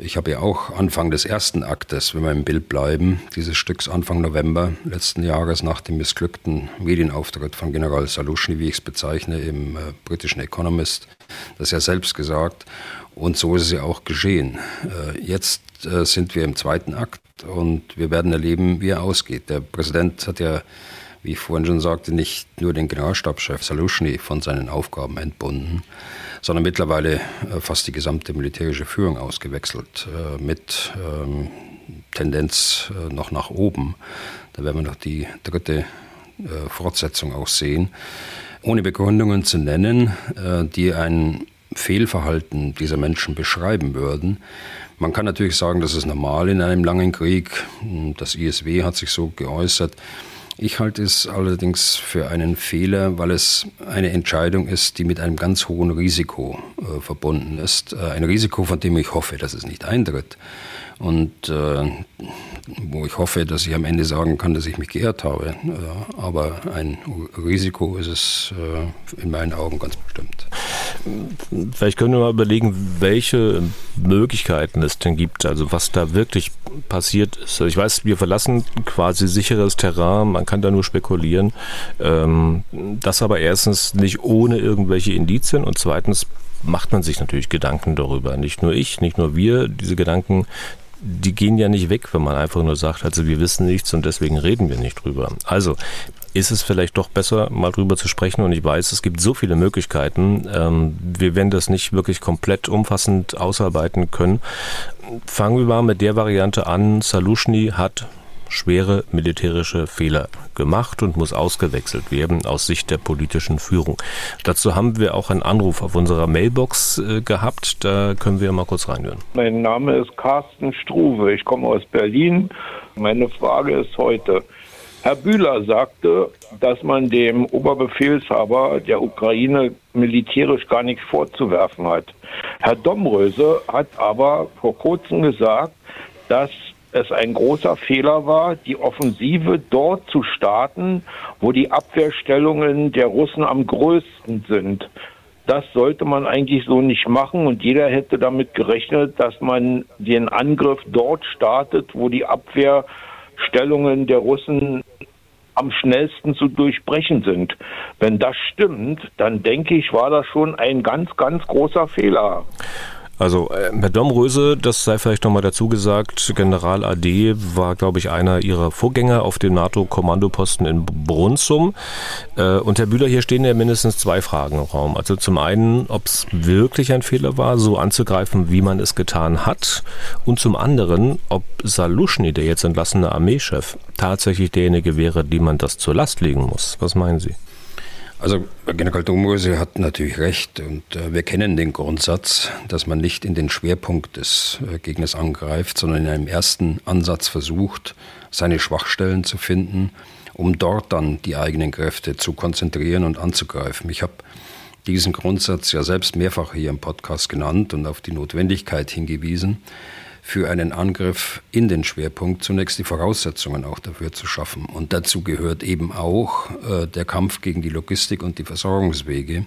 Ich habe ja auch Anfang des ersten Aktes, wenn wir im Bild bleiben, dieses Stücks Anfang November letzten Jahres nach dem missglückten Medienauftritt von General Salushny, wie ich es bezeichne, im äh, britischen Economist, das ja selbst gesagt. Und so ist es ja auch geschehen. Äh, jetzt äh, sind wir im zweiten Akt und wir werden erleben, wie er ausgeht. Der Präsident hat ja wie ich vorhin schon sagte, nicht nur den Generalstabschef Salushny von seinen Aufgaben entbunden, sondern mittlerweile äh, fast die gesamte militärische Führung ausgewechselt, äh, mit ähm, Tendenz äh, noch nach oben. Da werden wir noch die dritte Fortsetzung auch sehen. Ohne Begründungen zu nennen, die ein Fehlverhalten dieser Menschen beschreiben würden. Man kann natürlich sagen, das ist normal in einem langen Krieg. Das ISW hat sich so geäußert. Ich halte es allerdings für einen Fehler, weil es eine Entscheidung ist, die mit einem ganz hohen Risiko äh, verbunden ist. Äh, ein Risiko, von dem ich hoffe, dass es nicht eintritt. Und äh, wo ich hoffe, dass ich am Ende sagen kann, dass ich mich geirrt habe. Aber ein Risiko ist es äh, in meinen Augen ganz bestimmt. Vielleicht können wir mal überlegen, welche Möglichkeiten es denn gibt, also was da wirklich passiert ist. Also ich weiß, wir verlassen quasi sicheres Terrain, man kann da nur spekulieren. Ähm, das aber erstens nicht ohne irgendwelche Indizien und zweitens macht man sich natürlich Gedanken darüber. Nicht nur ich, nicht nur wir. Diese Gedanken, die gehen ja nicht weg, wenn man einfach nur sagt, also wir wissen nichts und deswegen reden wir nicht drüber. Also ist es vielleicht doch besser, mal drüber zu sprechen. Und ich weiß, es gibt so viele Möglichkeiten. Ähm, wir werden das nicht wirklich komplett umfassend ausarbeiten können. Fangen wir mal mit der Variante an. Salushny hat schwere militärische Fehler gemacht und muss ausgewechselt werden aus Sicht der politischen Führung. Dazu haben wir auch einen Anruf auf unserer Mailbox äh, gehabt. Da können wir mal kurz reinhören. Mein Name ist Carsten Struve. Ich komme aus Berlin. Meine Frage ist heute. Herr Bühler sagte, dass man dem Oberbefehlshaber der Ukraine militärisch gar nichts vorzuwerfen hat. Herr Domröse hat aber vor kurzem gesagt, dass es ein großer Fehler war, die Offensive dort zu starten, wo die Abwehrstellungen der Russen am größten sind. Das sollte man eigentlich so nicht machen und jeder hätte damit gerechnet, dass man den Angriff dort startet, wo die Abwehrstellungen der Russen am schnellsten zu durchbrechen sind. Wenn das stimmt, dann denke ich, war das schon ein ganz, ganz großer Fehler. Also äh, Herr Domröse, das sei vielleicht nochmal dazu gesagt, General AD war, glaube ich, einer ihrer Vorgänger auf dem NATO-Kommandoposten in Brunsum. Äh, und Herr Bühler, hier stehen ja mindestens zwei Fragen im Raum. Also zum einen, ob es wirklich ein Fehler war, so anzugreifen, wie man es getan hat. Und zum anderen, ob Saluschny, der jetzt entlassene Armeechef, tatsächlich derjenige wäre, dem man das zur Last legen muss. Was meinen Sie? Also General Domrose hat natürlich recht und äh, wir kennen den Grundsatz, dass man nicht in den Schwerpunkt des äh, Gegners angreift, sondern in einem ersten Ansatz versucht, seine Schwachstellen zu finden, um dort dann die eigenen Kräfte zu konzentrieren und anzugreifen. Ich habe diesen Grundsatz ja selbst mehrfach hier im Podcast genannt und auf die Notwendigkeit hingewiesen für einen Angriff in den Schwerpunkt zunächst die Voraussetzungen auch dafür zu schaffen. Und dazu gehört eben auch äh, der Kampf gegen die Logistik und die Versorgungswege,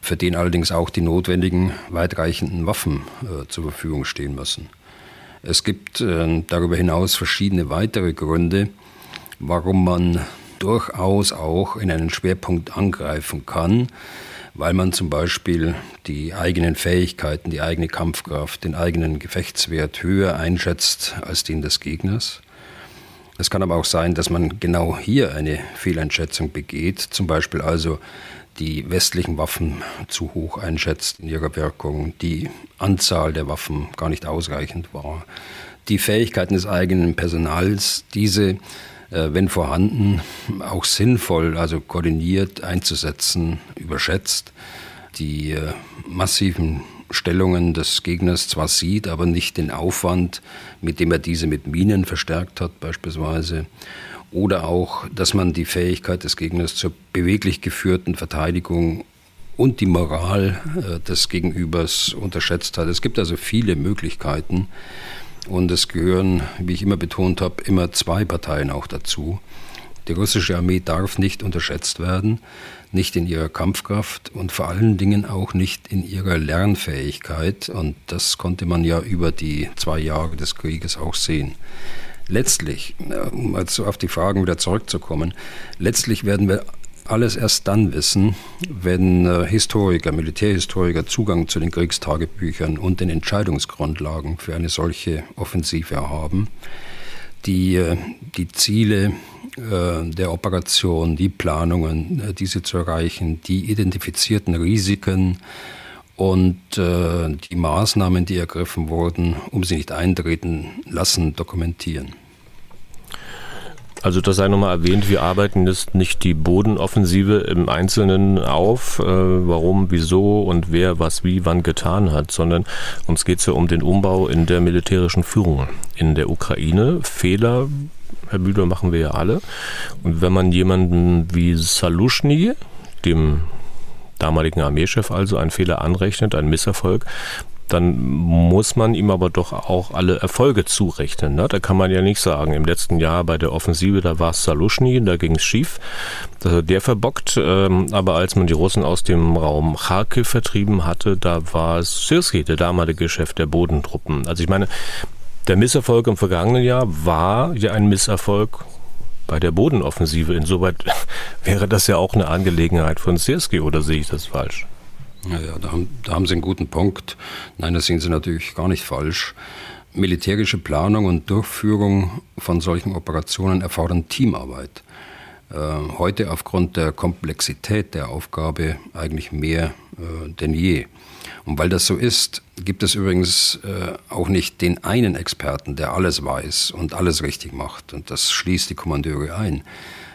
für den allerdings auch die notwendigen weitreichenden Waffen äh, zur Verfügung stehen müssen. Es gibt äh, darüber hinaus verschiedene weitere Gründe, warum man durchaus auch in einen Schwerpunkt angreifen kann weil man zum Beispiel die eigenen Fähigkeiten, die eigene Kampfkraft, den eigenen Gefechtswert höher einschätzt als den des Gegners. Es kann aber auch sein, dass man genau hier eine Fehleinschätzung begeht, zum Beispiel also die westlichen Waffen zu hoch einschätzt in ihrer Wirkung, die Anzahl der Waffen gar nicht ausreichend war, die Fähigkeiten des eigenen Personals, diese wenn vorhanden, auch sinnvoll, also koordiniert einzusetzen, überschätzt, die äh, massiven Stellungen des Gegners zwar sieht, aber nicht den Aufwand, mit dem er diese mit Minen verstärkt hat beispielsweise. Oder auch, dass man die Fähigkeit des Gegners zur beweglich geführten Verteidigung und die Moral äh, des Gegenübers unterschätzt hat. Es gibt also viele Möglichkeiten, und es gehören, wie ich immer betont habe, immer zwei Parteien auch dazu. Die russische Armee darf nicht unterschätzt werden, nicht in ihrer Kampfkraft und vor allen Dingen auch nicht in ihrer Lernfähigkeit. Und das konnte man ja über die zwei Jahre des Krieges auch sehen. Letztlich, um also auf die Fragen wieder zurückzukommen, letztlich werden wir alles erst dann wissen, wenn äh, Historiker, Militärhistoriker Zugang zu den Kriegstagebüchern und den Entscheidungsgrundlagen für eine solche Offensive haben, die äh, die Ziele äh, der Operation, die Planungen, diese zu erreichen, die identifizierten Risiken und die Maßnahmen, die ergriffen wurden, um sie nicht eintreten lassen, dokumentieren. Also das sei nochmal erwähnt, wir arbeiten jetzt nicht die Bodenoffensive im Einzelnen auf, äh, warum, wieso und wer was wie wann getan hat, sondern uns geht es ja um den Umbau in der militärischen Führung in der Ukraine. Fehler, Herr Bühler, machen wir ja alle. Und wenn man jemanden wie Salushny, dem damaligen Armeechef also, einen Fehler anrechnet, einen Misserfolg, dann muss man ihm aber doch auch alle Erfolge zurechnen. Ne? Da kann man ja nicht sagen, im letzten Jahr bei der Offensive, da war es Saluschny, da ging es schief, das hat der verbockt. Ähm, aber als man die Russen aus dem Raum Kharkiv vertrieben hatte, da war es Sirski, der damalige Chef der Bodentruppen. Also ich meine, der Misserfolg im vergangenen Jahr war ja ein Misserfolg bei der Bodenoffensive. Insoweit (laughs) wäre das ja auch eine Angelegenheit von Sirski, oder sehe ich das falsch? Ja, ja da, haben, da haben Sie einen guten Punkt. Nein, da sind Sie natürlich gar nicht falsch. Militärische Planung und Durchführung von solchen Operationen erfordern Teamarbeit. Äh, heute aufgrund der Komplexität der Aufgabe eigentlich mehr äh, denn je. Und weil das so ist, gibt es übrigens äh, auch nicht den einen Experten, der alles weiß und alles richtig macht. Und das schließt die Kommandeure ein.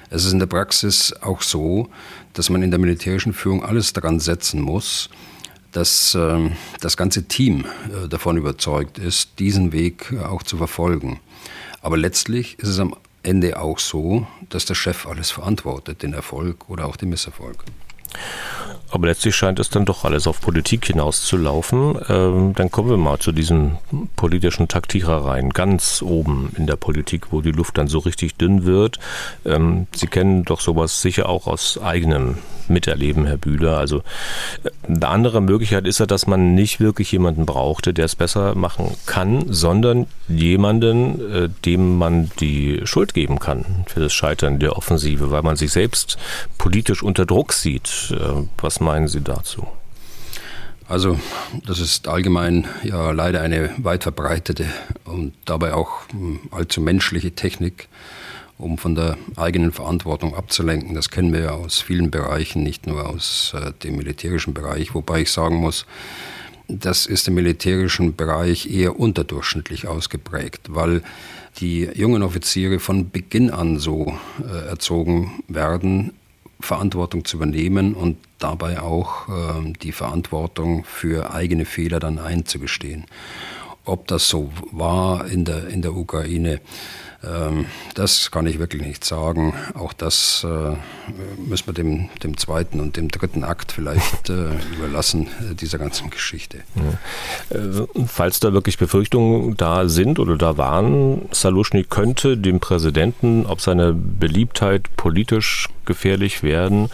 Es ist in der Praxis auch so, dass man in der militärischen Führung alles daran setzen muss, dass äh, das ganze Team äh, davon überzeugt ist, diesen Weg äh, auch zu verfolgen. Aber letztlich ist es am Ende auch so, dass der Chef alles verantwortet, den Erfolg oder auch den Misserfolg. Aber letztlich scheint es dann doch alles auf Politik hinauszulaufen. Ähm, dann kommen wir mal zu diesen politischen Taktierereien ganz oben in der Politik, wo die Luft dann so richtig dünn wird. Ähm, Sie kennen doch sowas sicher auch aus eigenem Miterleben, Herr Bühler. Also eine andere Möglichkeit ist ja, dass man nicht wirklich jemanden brauchte, der es besser machen kann, sondern jemanden, äh, dem man die Schuld geben kann für das Scheitern der Offensive, weil man sich selbst politisch unter Druck sieht. Äh, was meinen Sie dazu? Also das ist allgemein ja leider eine weit verbreitete und dabei auch hm, allzu menschliche Technik, um von der eigenen Verantwortung abzulenken. Das kennen wir ja aus vielen Bereichen, nicht nur aus äh, dem militärischen Bereich, wobei ich sagen muss, das ist im militärischen Bereich eher unterdurchschnittlich ausgeprägt, weil die jungen Offiziere von Beginn an so äh, erzogen werden, Verantwortung zu übernehmen und dabei auch äh, die Verantwortung für eigene Fehler dann einzugestehen. Ob das so war in der, in der Ukraine, ähm, das kann ich wirklich nicht sagen. Auch das äh, müssen wir dem, dem zweiten und dem dritten Akt vielleicht äh, überlassen, äh, dieser ganzen Geschichte. Ja. Äh, falls da wirklich Befürchtungen da sind oder da waren, Saluschny könnte dem Präsidenten, ob seine Beliebtheit politisch gefährlich werden,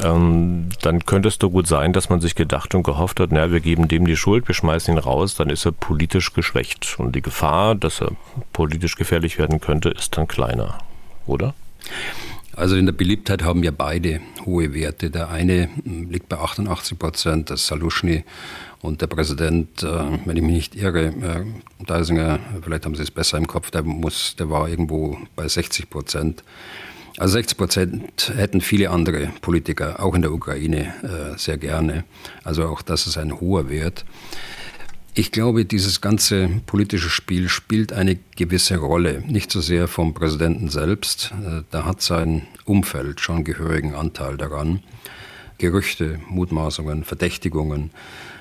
ähm, dann könnte es doch gut sein, dass man sich gedacht und gehofft hat, naja, wir geben dem die Schuld, wir schmeißen ihn raus, dann ist er politisch geschwächt. Und die Gefahr, dass er politisch gefährlich werden könnte, ist dann kleiner, oder? Also in der Beliebtheit haben ja beide hohe Werte. Der eine hm, liegt bei 88 Prozent, das Saluschny und der Präsident, äh, wenn ich mich nicht irre, äh, Deisinger, vielleicht haben Sie es besser im Kopf, der, muss, der war irgendwo bei 60 Prozent. Also 60 Prozent hätten viele andere Politiker, auch in der Ukraine, äh, sehr gerne. Also auch das ist ein hoher Wert. Ich glaube, dieses ganze politische Spiel spielt eine gewisse Rolle. Nicht so sehr vom Präsidenten selbst. Äh, da hat sein Umfeld schon gehörigen Anteil daran. Gerüchte, Mutmaßungen, Verdächtigungen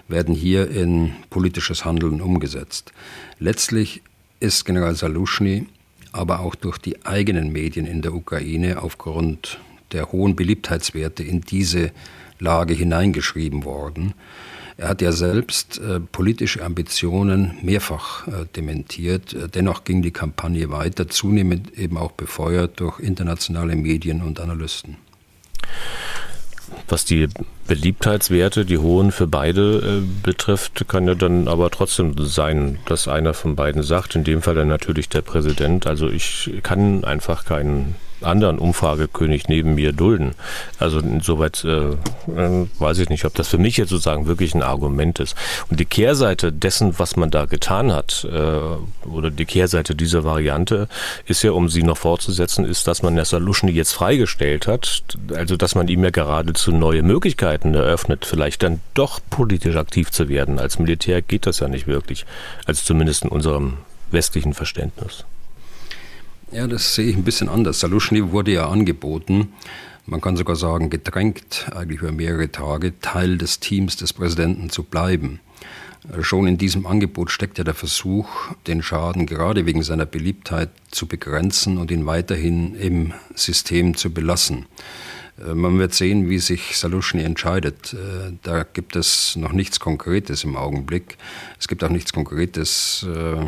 werden hier in politisches Handeln umgesetzt. Letztlich ist General Saluschny aber auch durch die eigenen Medien in der Ukraine aufgrund der hohen Beliebtheitswerte in diese Lage hineingeschrieben worden. Er hat ja selbst äh, politische Ambitionen mehrfach äh, dementiert. Äh, dennoch ging die Kampagne weiter, zunehmend eben auch befeuert durch internationale Medien und Analysten. Was die Beliebtheitswerte, die hohen für beide äh, betrifft, kann ja dann aber trotzdem sein, dass einer von beiden sagt, in dem Fall dann natürlich der Präsident, also ich kann einfach keinen anderen Umfragekönig neben mir dulden. Also insoweit äh, äh, weiß ich nicht, ob das für mich jetzt sozusagen wirklich ein Argument ist. Und die Kehrseite dessen, was man da getan hat, äh, oder die Kehrseite dieser Variante, ist ja, um sie noch fortzusetzen, ist, dass man Nessa Luschny jetzt freigestellt hat. Also dass man ihm ja geradezu neue Möglichkeiten eröffnet, vielleicht dann doch politisch aktiv zu werden. Als Militär geht das ja nicht wirklich. Also zumindest in unserem westlichen Verständnis. Ja, das sehe ich ein bisschen anders. Saluschny wurde ja angeboten, man kann sogar sagen gedrängt, eigentlich über mehrere Tage, Teil des Teams des Präsidenten zu bleiben. Schon in diesem Angebot steckt ja der Versuch, den Schaden gerade wegen seiner Beliebtheit zu begrenzen und ihn weiterhin im System zu belassen. Äh, man wird sehen, wie sich Saluschny entscheidet. Äh, da gibt es noch nichts Konkretes im Augenblick. Es gibt auch nichts Konkretes, äh,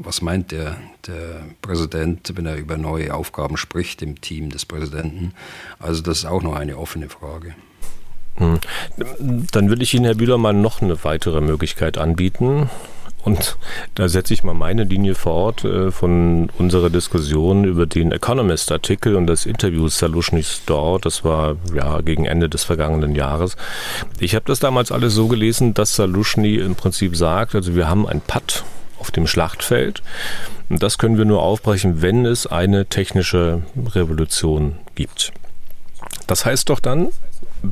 was meint der, der Präsident, wenn er über neue Aufgaben spricht im Team des Präsidenten. Also das ist auch noch eine offene Frage. Hm. Dann würde ich Ihnen, Herr Bühler, mal noch eine weitere Möglichkeit anbieten Und da setze ich mal meine Linie fort äh, von unserer Diskussion über den Economist-Artikel und das Interview Salushnis dort. Das war ja gegen Ende des vergangenen Jahres. Ich habe das damals alles so gelesen, dass Salushny im Prinzip sagt, also wir haben ein Patt auf dem Schlachtfeld. Und das können wir nur aufbrechen, wenn es eine technische Revolution gibt. Das heißt doch dann,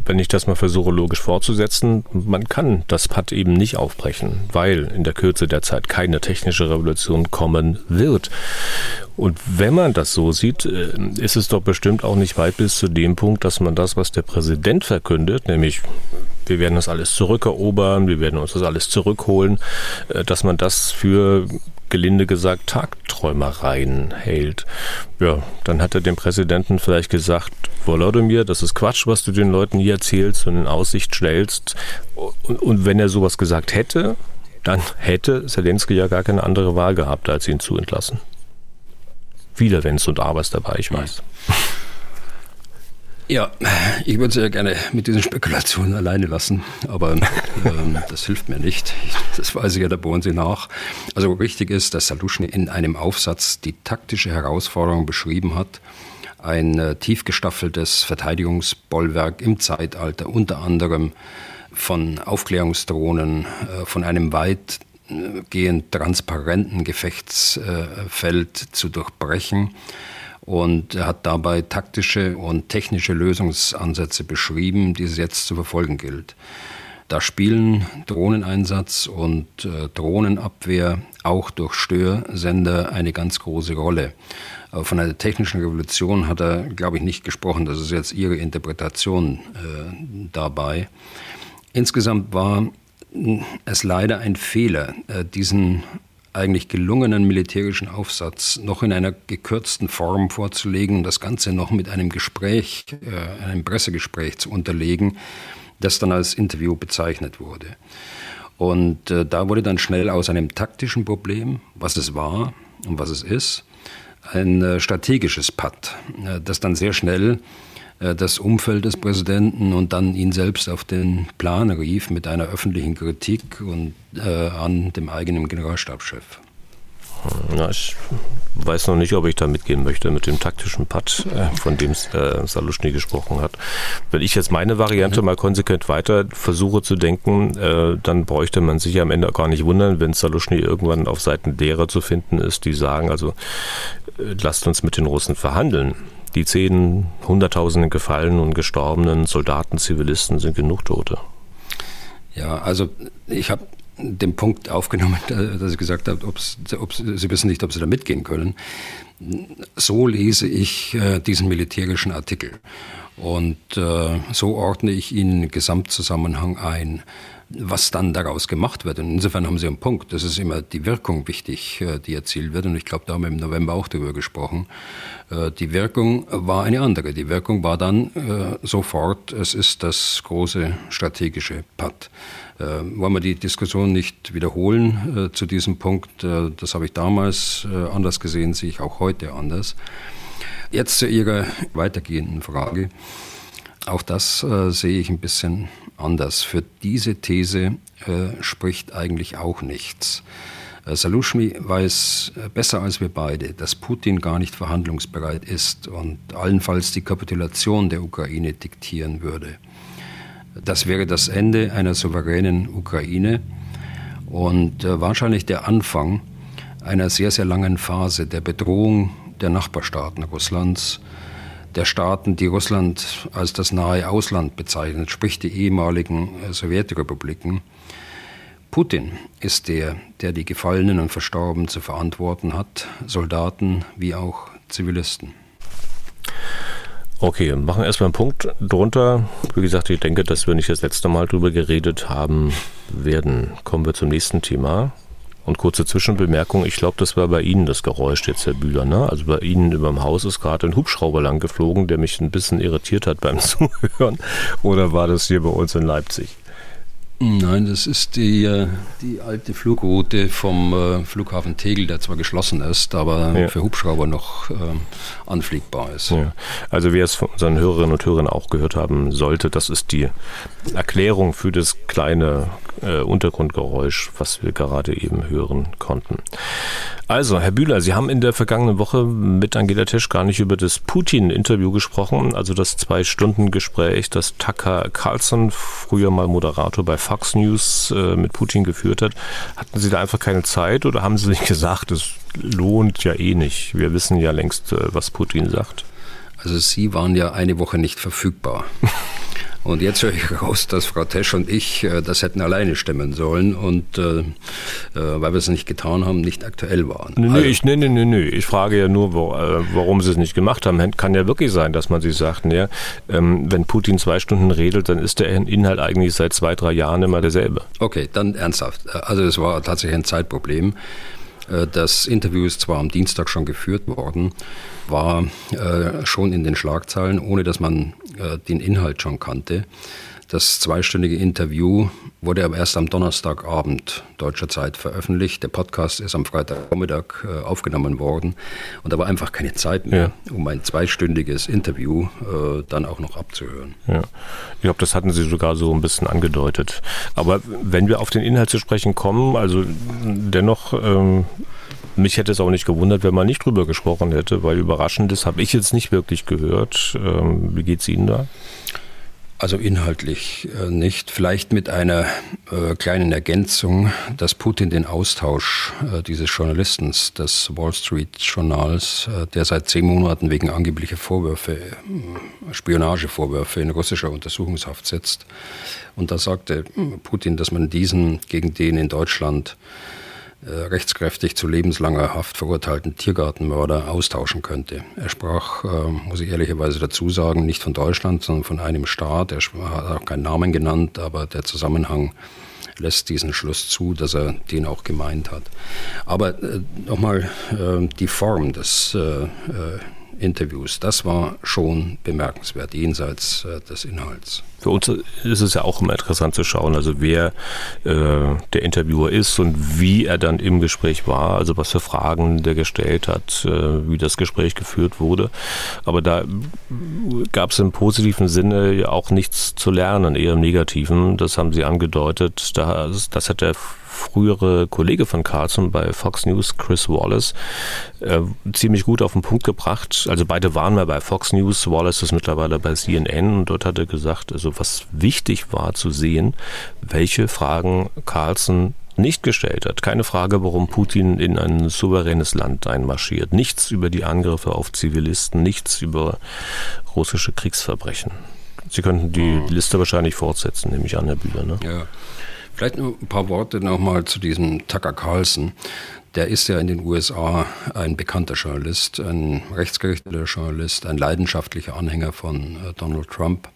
wenn ich das mal versuche logisch fortzusetzen, man kann das Pad eben nicht aufbrechen, weil in der Kürze der Zeit keine technische Revolution kommen wird. Und wenn man das so sieht, äh, ist es doch bestimmt auch nicht weit bis zu dem Punkt, dass man das, was der Präsident verkündet, nämlich wir werden das alles zurückerobern, wir werden uns das alles zurückholen, äh, dass man das für gelinde gesagt Tagträumereien hält. Ja, dann hat er dem Präsidenten vielleicht gesagt, Volodymyr, das ist Quatsch, was du den Leuten hier erzählst und in Aussicht stellst. Und, und wenn er sowas gesagt hätte, dann hätte Zelensky ja gar keine andere Wahl gehabt, als ihn zu entlassen. Wieder Wenns und Abers dabei, ich weiß. Ja, ich würde sehr gerne mit diesen Spekulationen alleine lassen, aber ähm, das hilft mir nicht. Das weiß ich ja, da bohren Sie nach. Also richtig ist, dass Saluschny in einem Aufsatz die taktische Herausforderung beschrieben hat, ein äh, tief gestaffeltes Verteidigungsbollwerk im Zeitalter, unter anderem von Aufklärungsdrohnen, äh, von einem weitgehend transparenten Gefechtsfeld zu durchbrechen und hat dabei taktische und technische Lösungsansätze beschrieben, die es jetzt zu verfolgen gilt. Da spielen Drohneneinsatz und äh, Drohnenabwehr auch durch Störsender eine ganz große Rolle. Aber von einer technischen Revolution hat er, glaube ich, nicht gesprochen. Das ist jetzt Ihre Interpretation äh, dabei. Insgesamt war es leider ein Fehler, äh, diesen eigentlich gelungenen militärischen Aufsatz noch in einer gekürzten Form vorzulegen und das Ganze noch mit einem Gespräch, äh, einem Pressegespräch zu unterlegen, das dann als Interview bezeichnet wurde. Und äh, da wurde dann schnell aus einem taktischen Problem, was es war und was es ist, ein äh, strategisches Patt, das dann sehr schnell das Umfeld des Präsidenten und dann ihn selbst auf den Plan rief mit einer öffentlichen Kritik und äh, an dem eigenen Generalstabschef. Ja, ich weiß noch nicht, ob ich da mitgehen möchte mit dem taktischen Pad, äh, von dem äh, Saluschny gesprochen hat. Wenn ich jetzt meine Variante mhm. mal konsequent weiter versuche zu denken, äh, dann bräuchte man sich am Ende gar nicht wundern, wenn Saluschny irgendwann auf Seiten derer zu finden ist, die sagen, also äh, lasst uns mit den Russen verhandeln. Die zehn Hunderttausenden gefallenen und gestorbenen Soldaten, Zivilisten sind genug Tote. Ja, also ich habe den Punkt aufgenommen, dass ich gesagt habe, ob, Sie wissen nicht, ob Sie da mitgehen können. So lese ich äh, diesen militärischen Artikel. Und äh, so ordne ich ihn im Gesamtzusammenhang ein was dann daraus gemacht wird. Und insofern haben Sie einen Punkt. Das ist immer die Wirkung wichtig, äh, die erzielt wird. Und ich glaube, da haben wir im November auch darüber gesprochen. Äh, die Wirkung war eine andere. Die Wirkung war dann äh, sofort, es ist das große strategische Pad. Wollen wir die Diskussion nicht wiederholen zu diesem Punkt? Das habe ich damals anders gesehen, sehe ich auch heute anders. Jetzt zu Ihrer weitergehenden Frage. Auch das äh, sehe ich ein bisschen anders. Für diese These äh, spricht eigentlich auch nichts. Äh, Salushny weiß äh, besser als wir beide, dass Putin gar nicht verhandlungsbereit ist und allenfalls die Kapitulation der Ukraine diktieren würde. Das wäre das Ende einer souveränen Ukraine und äh, wahrscheinlich der Anfang einer sehr, sehr langen Phase der Bedrohung der Nachbarstaaten Russlands der Staaten, die Russland als das nahe Ausland bezeichnet, sprich die ehemaligen äh, Sowjetrepubliken. Putin ist der, der die Gefallenen und Verstorbenen zu verantworten hat, Soldaten wie auch Zivilisten. Okay, machen erstmal einen Punkt drunter. Wie gesagt, ich denke, dass wir nicht das letzte Mal drüber geredet haben werden. Kommen wir zum nächsten Thema. Und kurze Zwischenbemerkung, ich glaube, das war bei Ihnen das Geräusch jetzt, Herr Bühler. Ne? Also bei Ihnen über dem Haus ist gerade ein Hubschrauber lang geflogen, der mich ein bisschen irritiert hat beim (laughs) Zuhören. Oder war das hier bei uns in Leipzig? Nein, das ist die, äh, die alte Flugroute vom äh, Flughafen Tegel, der zwar geschlossen ist, aber ja. für Hubschrauber noch ähm, anfliegbar ist. Ja. Also wir es von unseren Hörerinnen und Hörern auch gehört haben sollte, das ist die Erklärung für das kleine äh, Untergrundgeräusch, was wir gerade eben hören konnten. Also, Herr Bühler, Sie haben in der vergangenen Woche mit Angela Tisch gar nicht über das Putin-Interview gesprochen, also das Zwei-Stunden-Gespräch, das Tucker Carlson, früher mal Moderator bei Fox News, äh, mit Putin geführt hat. Hatten Sie da einfach keine Zeit oder haben Sie sich gesagt, es lohnt ja eh nicht? Wir wissen ja längst, äh, was Putin sagt. Also Sie waren ja eine Woche nicht verfügbar. (laughs) Und jetzt höre ich raus, dass Frau Tesch und ich äh, das hätten alleine stemmen sollen und äh, äh, weil wir es nicht getan haben, nicht aktuell waren. Nö, also, ich, nee, nee, nee, nee. ich frage ja nur, wo, äh, warum sie es nicht gemacht haben. Kann ja wirklich sein, dass man sich sagt, ja, ähm, wenn Putin zwei Stunden redet, dann ist der Inhalt eigentlich seit zwei, drei Jahren immer derselbe. Okay, dann ernsthaft. Also es war tatsächlich ein Zeitproblem. Äh, das Interview ist zwar am Dienstag schon geführt worden, war äh, schon in den Schlagzeilen, ohne dass man äh, den Inhalt schon kannte. Das zweistündige Interview wurde aber erst am Donnerstagabend deutscher Zeit veröffentlicht. Der Podcast ist am Freitagvormittag äh, aufgenommen worden und da war einfach keine Zeit mehr, ja. um ein zweistündiges Interview äh, dann auch noch abzuhören. Ja. Ich glaube, das hatten Sie sogar so ein bisschen angedeutet. Aber wenn wir auf den Inhalt zu sprechen kommen, also dennoch ähm, mich hätte es auch nicht gewundert, wenn man nicht drüber gesprochen hätte, weil überraschendes habe ich jetzt nicht wirklich gehört. Ähm, wie es Ihnen da? Also inhaltlich äh, nicht. Vielleicht mit einer äh, kleinen Ergänzung, dass Putin den Austausch äh, dieses Journalisten des Wall Street Journals, äh, der seit zehn Monaten wegen angeblicher Vorwürfe, äh, Spionagevorwürfe in russischer Untersuchungshaft sitzt. Und da sagte äh, Putin, dass man diesen gegen den in Deutschland rechtskräftig zu lebenslanger Haft verurteilten Tiergartenmörder austauschen könnte. Er sprach, äh, muss ich ehrlicherweise dazu sagen, nicht von Deutschland, sondern von einem Staat. Er hat auch keinen Namen genannt, aber der Zusammenhang lässt diesen Schluss zu, dass er den auch gemeint hat. Aber äh, nochmal äh, die Form des äh, Interviews. Das war schon bemerkenswert, jenseits äh, des Inhalts. Für uns ist es ja auch immer interessant zu schauen, also wer äh, der Interviewer ist und wie er dann im Gespräch war, also was für Fragen der gestellt hat, äh, wie das Gespräch geführt wurde. Aber da gab es im positiven Sinne ja auch nichts zu lernen, eher im negativen. Das haben Sie angedeutet. Das, das hat der frühere Kollege von Carlson bei Fox News, Chris Wallace, äh, ziemlich gut auf den Punkt gebracht. Also beide waren mal bei Fox News, Wallace ist mittlerweile bei CNN und dort hat er gesagt, also was wichtig war zu sehen, welche Fragen Carlson nicht gestellt hat. Keine Frage, warum Putin in ein souveränes Land einmarschiert. Nichts über die Angriffe auf Zivilisten, nichts über russische Kriegsverbrechen. Sie könnten die Liste wahrscheinlich fortsetzen, nehme ich an, Herr Bühler. Ne? Ja. Vielleicht nur ein paar Worte nochmal zu diesem Tucker Carlson. Der ist ja in den USA ein bekannter Journalist, ein rechtsgerichteter Journalist, ein leidenschaftlicher Anhänger von äh, Donald Trump.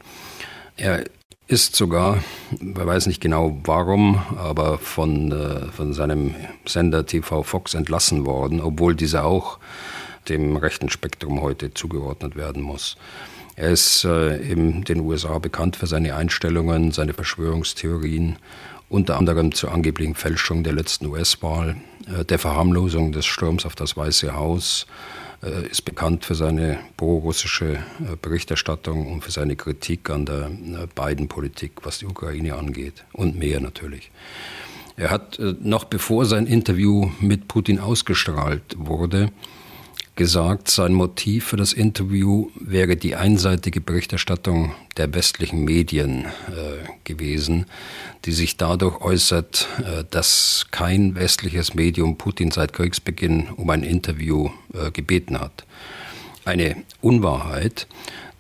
Er ist sogar, man weiß nicht genau warum, aber von, äh, von seinem Sender TV Fox entlassen worden, obwohl dieser auch dem rechten Spektrum heute zugeordnet werden muss. Er ist äh, in den USA bekannt für seine Einstellungen, seine Verschwörungstheorien unter anderem zur angeblichen Fälschung der letzten US-Wahl, äh, der Verharmlosung des Sturms auf das Weiße Haus, äh, ist bekannt für seine pro-russische äh, Berichterstattung und für seine Kritik an der Biden-Politik, was die Ukraine angeht und mehr natürlich. Er hat noch bevor sein Interview mit Putin ausgestrahlt wurde, gesagt, sein Motiv für das Interview wäre die einseitige Berichterstattung der westlichen Medien äh, gewesen, die sich dadurch äußert, äh, dass kein westliches Medium Putin seit Kriegsbeginn um ein Interview äh, gebeten hat. Eine Unwahrheit,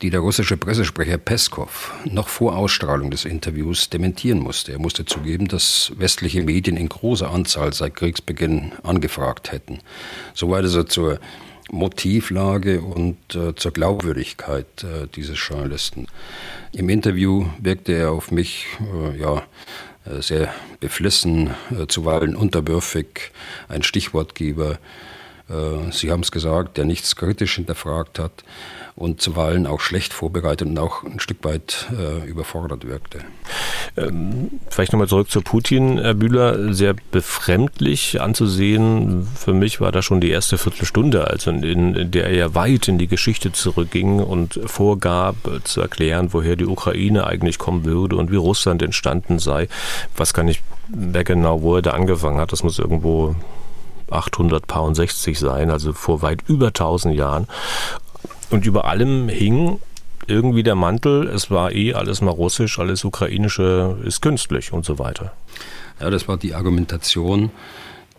die der russische Pressesprecher Peskov noch vor Ausstrahlung des Interviews dementieren musste. Er musste zugeben, dass westliche Medien in großer Anzahl seit Kriegsbeginn angefragt hätten. Soweit also zur Motivlage und äh, zur Glaubwürdigkeit äh, dieses Journalisten. Im Interview wirkte er auf mich äh, ja, äh, sehr beflissen, äh, zuweilen unterwürfig, ein Stichwortgeber. Äh, Sie haben es gesagt, der nichts kritisch hinterfragt hat und zuweilen auch schlecht vorbereitet und auch ein Stück weit äh, überfordert wirkte. Ähm, vielleicht nochmal zurück zu Putin, Herr Bühler. Sehr befremdlich anzusehen. Für mich war da schon die erste Viertelstunde, also in, in der er ja weit in die Geschichte zurückging und vorgab äh, zu erklären, woher die Ukraine eigentlich kommen würde und wie Russland entstanden sei. Was kann ich mehr genau, wo er da angefangen hat? Das muss irgendwo 860 sein, also vor weit über 1000 Jahren. Und über allem hing irgendwie der Mantel, es war eh alles mal russisch, alles ukrainische ist künstlich und so weiter. Ja, das war die Argumentation,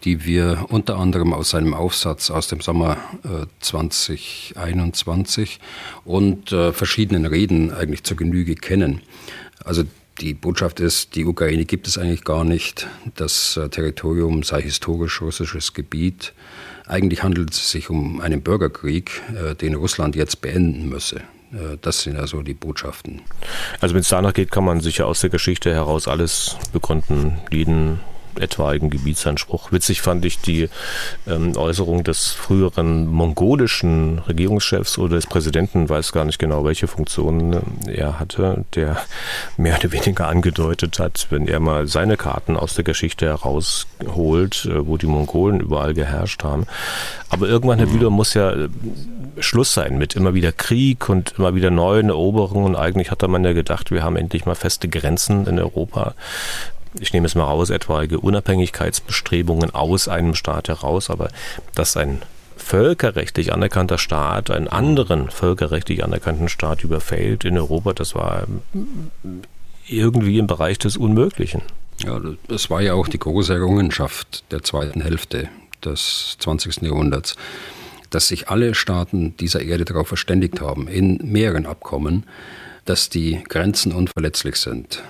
die wir unter anderem aus seinem Aufsatz aus dem Sommer äh, 2021 und äh, verschiedenen Reden eigentlich zur Genüge kennen. Also die Botschaft ist, die Ukraine gibt es eigentlich gar nicht. Das äh, Territorium sei historisch russisches Gebiet. Eigentlich handelt es sich um einen Bürgerkrieg, äh, den Russland jetzt beenden müsse. Äh, das sind also die Botschaften. Also wenn es danach geht, kann man sicher aus der Geschichte heraus alles begründen, jeden etwaigen Gebietsanspruch. Witzig fand ich die ähm, Äußerung des früheren mongolischen Regierungschefs oder des Präsidenten, weiß gar nicht genau, welche Funktion äh, er hatte, der (laughs) mehr oder weniger angedeutet hat, wenn er mal seine Karten aus der Geschichte herausholt, äh, wo die Mongolen überall geherrscht haben. Aber irgendwann, Herr Bühler, muss ja äh, Schluss sein mit immer wieder Krieg und immer wieder neuen Eroberungen. Und eigentlich hatte man ja gedacht, wir haben endlich mal feste Grenzen in Europa ich nehme es mal raus, etwaige Unabhängigkeitsbestrebungen aus einem Staat heraus, aber dass ein völkerrechtlich anerkannter Staat einen anderen völkerrechtlich anerkannten Staat überfällt in Europa, das war irgendwie im Bereich des Unmöglichen. Ja, das war ja auch die große Errungenschaft der zweiten Hälfte des 20. Jahrhunderts, dass sich alle Staaten dieser Erde darauf verständigt haben, in mehreren Abkommen, dass die Grenzen unverletzlich sind.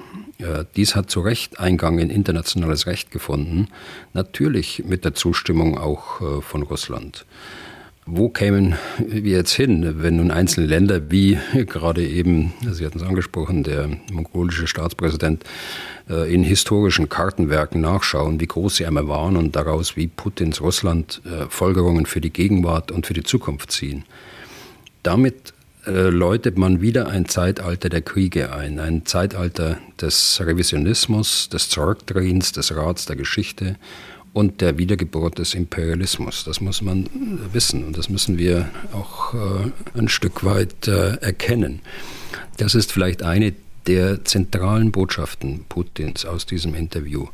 Dies hat zu Recht Eingang in internationales Recht gefunden, natürlich mit der Zustimmung auch äh, von Russland. Wo kämen wir jetzt hin, wenn nun einzelne Länder, wie (laughs) gerade eben, Sie hatten es angesprochen, der mongolische Staatspräsident, äh, in historischen Kartenwerken nachschauen, wie groß sie einmal waren und daraus, wie Putins Russland äh, Folgerungen für die Gegenwart und für die Zukunft ziehen? Damit äh, läutet man wieder ein Zeitalter der Kriege ein, ein Zeitalter des Revisionismus, des Zurückdrehens, des Rats der Geschichte und der Wiedergeburt des Imperialismus. Das muss man wissen und das müssen wir auch äh, ein Stück weit äh, erkennen. Das ist vielleicht eine der zentralen Botschaften Putins aus diesem Interview.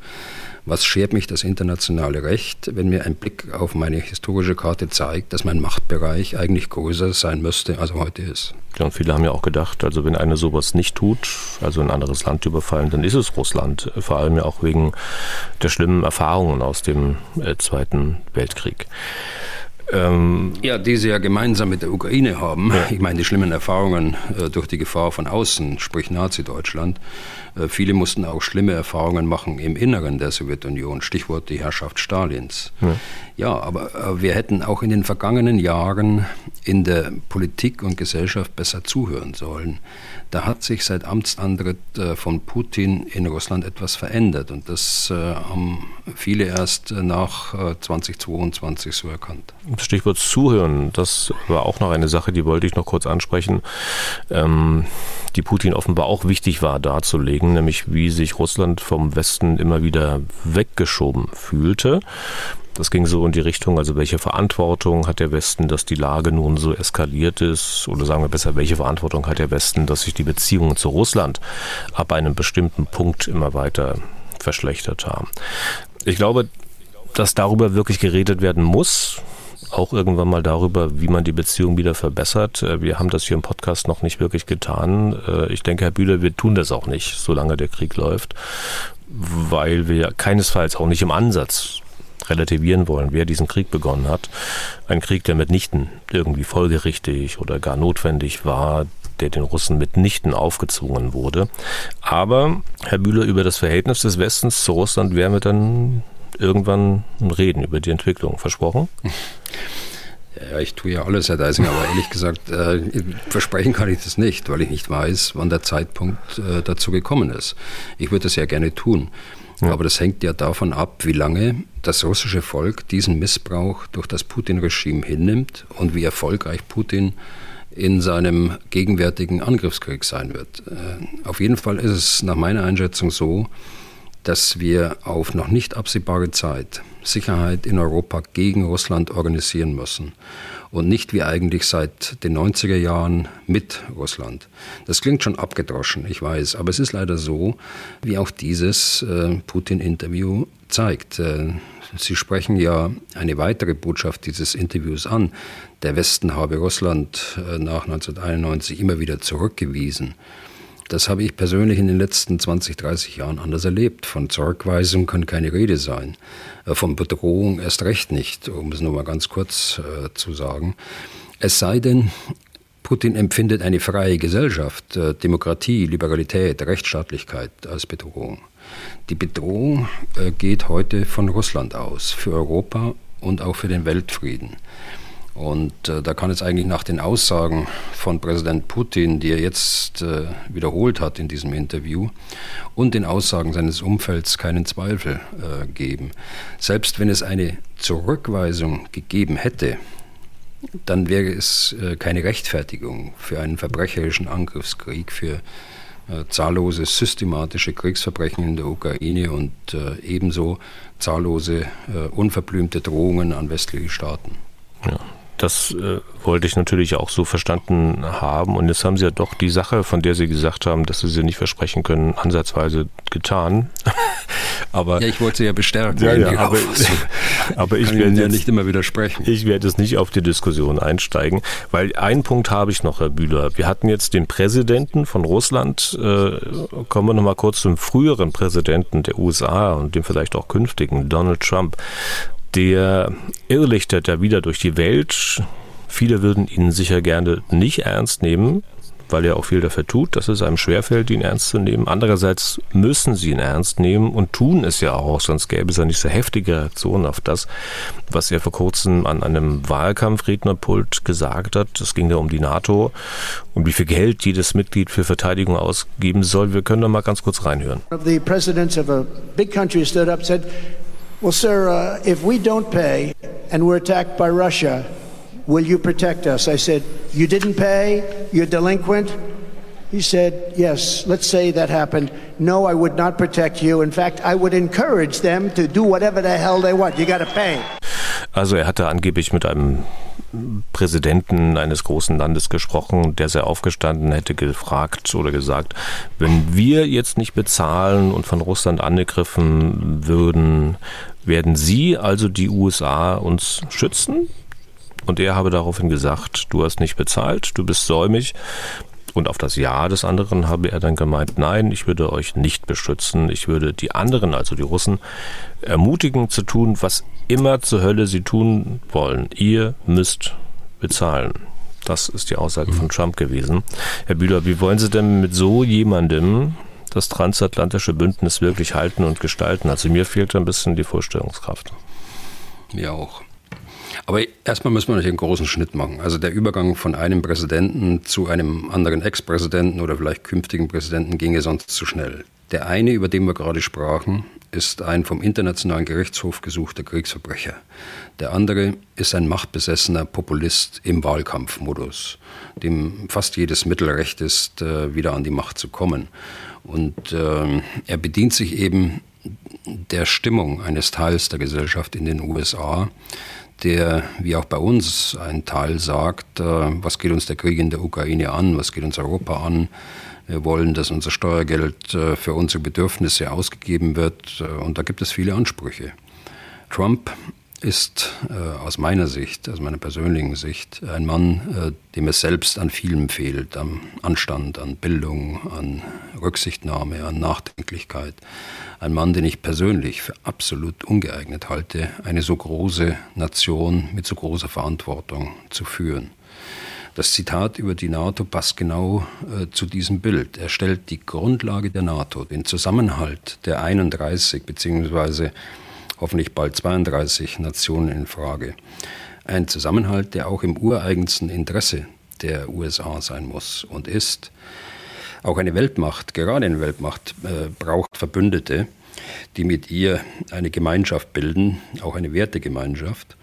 Was schert mich das internationale Recht, wenn mir ein Blick auf meine historische Karte zeigt, dass mein Machtbereich eigentlich größer sein müsste, als er heute ist? Ja, und viele haben ja auch gedacht, also wenn einer sowas nicht tut, also ein anderes Land überfallen, dann ist es Russland. Vor allem ja auch wegen der schlimmen Erfahrungen aus dem äh, Zweiten Weltkrieg. Ähm, ja, die sie ja gemeinsam mit der Ukraine haben. Ja. Ich meine, die schlimmen Erfahrungen äh, durch die Gefahr von außen, sprich Nazi-Deutschland. Äh, viele mussten auch schlimme Erfahrungen machen im Inneren der Sowjetunion, Stichwort die Herrschaft Stalins. Ja, ja aber äh, wir hätten auch in den vergangenen Jahren in der Politik und Gesellschaft besser zuhören sollen da hat sich seit Amtsantritt äh, von Putin in Russland etwas verändert. Und das äh, haben viele erst äh, nach 2022 so erkannt. Stichwort Zuhören, das war auch noch eine Sache, die wollte ich noch kurz ansprechen, ähm, die Putin offenbar auch wichtig war darzulegen, nämlich wie sich Russland vom Westen immer wieder weggeschoben fühlte. Das ging so in die Richtung, also welche Verantwortung hat der Westen, dass die Lage nun so eskaliert ist? Oder sagen wir besser, welche Verantwortung hat der Westen, dass sich die Beziehungen zu Russland ab einem bestimmten Punkt immer weiter verschlechtert haben? Ich glaube, dass darüber wirklich geredet werden muss, auch irgendwann mal darüber, wie man die Beziehung wieder verbessert. Wir haben das hier im Podcast noch nicht wirklich getan. Ich denke, Herr Bühler, wir tun das auch nicht, solange der Krieg läuft, weil wir keinesfalls auch nicht im Ansatz relativieren wollen, wer diesen Krieg begonnen hat. Ein Krieg, der mitnichten irgendwie folgerichtig oder gar notwendig war, der den Russen mitnichten aufgezwungen wurde. Aber, Herr Bühler, über das Verhältnis des Westens zu Russland werden wir dann irgendwann reden, über die Entwicklung. Versprochen? Ja, ich tue ja alles, Herr Deisinger, aber ehrlich gesagt, äh, versprechen kann ich das nicht, weil ich nicht weiß, wann der Zeitpunkt äh, dazu gekommen ist. Ich würde das ja gerne tun. Ja. Aber das hängt ja davon ab, wie lange das russische Volk diesen Missbrauch durch das Putin-Regime hinnimmt und wie erfolgreich Putin in seinem gegenwärtigen Angriffskrieg sein wird. Äh, auf jeden Fall ist es nach meiner Einschätzung so, dass wir auf noch nicht absehbare Zeit Sicherheit in Europa gegen Russland organisieren müssen und nicht wie eigentlich seit den 90er Jahren mit Russland. Das klingt schon abgedroschen, ich weiß, aber es ist leider so, wie auch dieses äh, Putin-Interview zeigt. Äh, Sie sprechen ja eine weitere Botschaft dieses Interviews an. Der Westen habe Russland äh, nach 1991 immer wieder zurückgewiesen. Das habe ich persönlich in den letzten 20, 30 Jahren anders erlebt. Von Zurückweisung kann keine Rede sein. Äh, von Bedrohung erst recht nicht, um es nur mal ganz kurz äh, zu sagen. Es sei denn, Putin empfindet eine freie Gesellschaft, äh, Demokratie, Liberalität, Rechtsstaatlichkeit als Bedrohung. Die Bedrohung äh, geht heute von Russland aus, für Europa und auch für den Weltfrieden. Und äh, da kann es eigentlich nach den Aussagen von Präsident Putin, die er jetzt äh, wiederholt hat in diesem Interview, und den Aussagen seines Umfelds keinen Zweifel äh, geben. Selbst wenn es eine Zurückweisung gegeben hätte, dann wäre es äh, keine Rechtfertigung für einen verbrecherischen Angriffskrieg, für äh, zahllose systematische Kriegsverbrechen in der Ukraine und äh, ebenso zahllose unverblümte Drohungen an westliche Staaten. Ja, das äh, wollte ich natürlich auch so verstanden haben. Und jetzt haben Sie ja doch die Sache, von der Sie gesagt haben, dass Sie sie nicht versprechen können, ansatzweise getan. (laughs) aber ja, ich wollte Sie ja bestärken. Ja, ja, aber, (laughs) aber ich werde ja nicht immer widersprechen. Ich werde jetzt nicht auf die Diskussion einsteigen, weil einen Punkt habe ich noch, Herr Bühler. Wir hatten jetzt den Präsidenten von Russland. Äh, kommen wir noch mal kurz zum früheren Präsidenten der USA und dem vielleicht auch künftigen Donald Trump der irrlichtert ja wieder durch die Welt. Viele würden ihn sicher gerne nicht ernst nehmen, weil er auch viel dafür tut, dass es einem schwerfällt, ihn ernst zu nehmen. Andererseits müssen sie ihn ernst nehmen und tun es ja auch, sonst gäbe es ja nicht so heftige Reaktionen auf das, was er vor kurzem an einem Wahlkampfrednerpult gesagt hat. Es ging ja um die NATO und wie viel Geld jedes Mitglied für Verteidigung ausgeben soll. Wir können da mal ganz kurz reinhören. The presidents of a big country stood up said Well, sir, uh, if we don't pay and we're attacked by Russia, will you protect us? I said, You didn't pay? You're delinquent? He said, Yes, let's say that happened. No, I would not protect you. In fact, I would encourage them to do whatever the hell they want. You got to pay. Also er hatte angeblich mit einem Präsidenten eines großen Landes gesprochen, der sehr aufgestanden hätte gefragt oder gesagt, wenn wir jetzt nicht bezahlen und von Russland angegriffen würden, werden Sie, also die USA, uns schützen? Und er habe daraufhin gesagt, du hast nicht bezahlt, du bist säumig. Und auf das Ja des anderen habe er dann gemeint, nein, ich würde euch nicht beschützen. Ich würde die anderen, also die Russen, ermutigen zu tun, was immer zur Hölle sie tun wollen. Ihr müsst bezahlen. Das ist die Aussage von Trump gewesen. Herr Bühler, wie wollen Sie denn mit so jemandem das transatlantische Bündnis wirklich halten und gestalten? Also mir fehlt ein bisschen die Vorstellungskraft. Mir auch. Aber erstmal müssen wir natürlich einen großen Schnitt machen. Also der Übergang von einem Präsidenten zu einem anderen Ex-Präsidenten oder vielleicht künftigen Präsidenten ginge sonst zu schnell. Der eine, über den wir gerade sprachen, ist ein vom Internationalen Gerichtshof gesuchter Kriegsverbrecher. Der andere ist ein machtbesessener Populist im Wahlkampfmodus, dem fast jedes Mittel recht ist, äh, wieder an die Macht zu kommen. Und äh, er bedient sich eben der Stimmung eines Teils der Gesellschaft in den USA, der, wie auch bei uns, ein Teil sagt, äh, was geht uns der Krieg in der Ukraine an, was geht uns Europa an. Wir wollen, dass unser Steuergeld äh, für unsere Bedürfnisse ausgegeben wird äh, und da gibt es viele Ansprüche. Trump ist äh, aus meiner Sicht, aus meiner persönlichen Sicht, ein Mann, äh, dem es selbst an vielem fehlt, an Anstand, an Bildung, an Rücksichtnahme, an Nachdenklichkeit. Ein Mann, den ich persönlich für absolut ungeeignet halte, eine so große Nation mit so großer Verantwortung zu führen. Das Zitat über die NATO passt genau äh, zu diesem Bild. Er stellt die Grundlage der NATO, den Zusammenhalt der 31 beziehungsweise hoffentlich bald 32 Nationen in Frage. Ein Zusammenhalt, der auch im ureigensten Interesse der USA sein muss und ist. Auch eine Weltmacht, gerade eine Weltmacht, äh, braucht Verbündete, die mit ihr eine Gemeinschaft bilden, auch eine Wertegemeinschaft.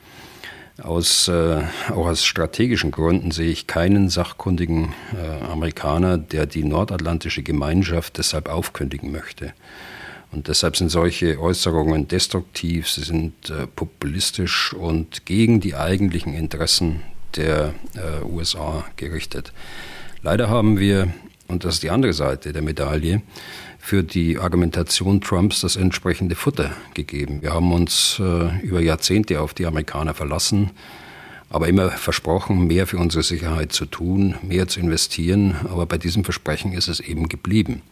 Aus, äh, auch aus strategischen Gründen sehe ich keinen sachkundigen äh, Amerikaner, der die nordatlantische Gemeinschaft deshalb aufkündigen möchte. Und deshalb sind solche Äußerungen destruktiv, sie sind äh, populistisch und gegen die eigentlichen Interessen der äh, USA gerichtet. Leider haben wir, und das ist die andere Seite der Medaille, für die Argumentation Trumps das entsprechende Futter gegeben. Wir haben uns äh, über Jahrzehnte auf die Amerikaner verlassen, aber immer versprochen, mehr für unsere Sicherheit zu tun, mehr zu investieren. Aber bei diesem Versprechen ist es eben geblieben.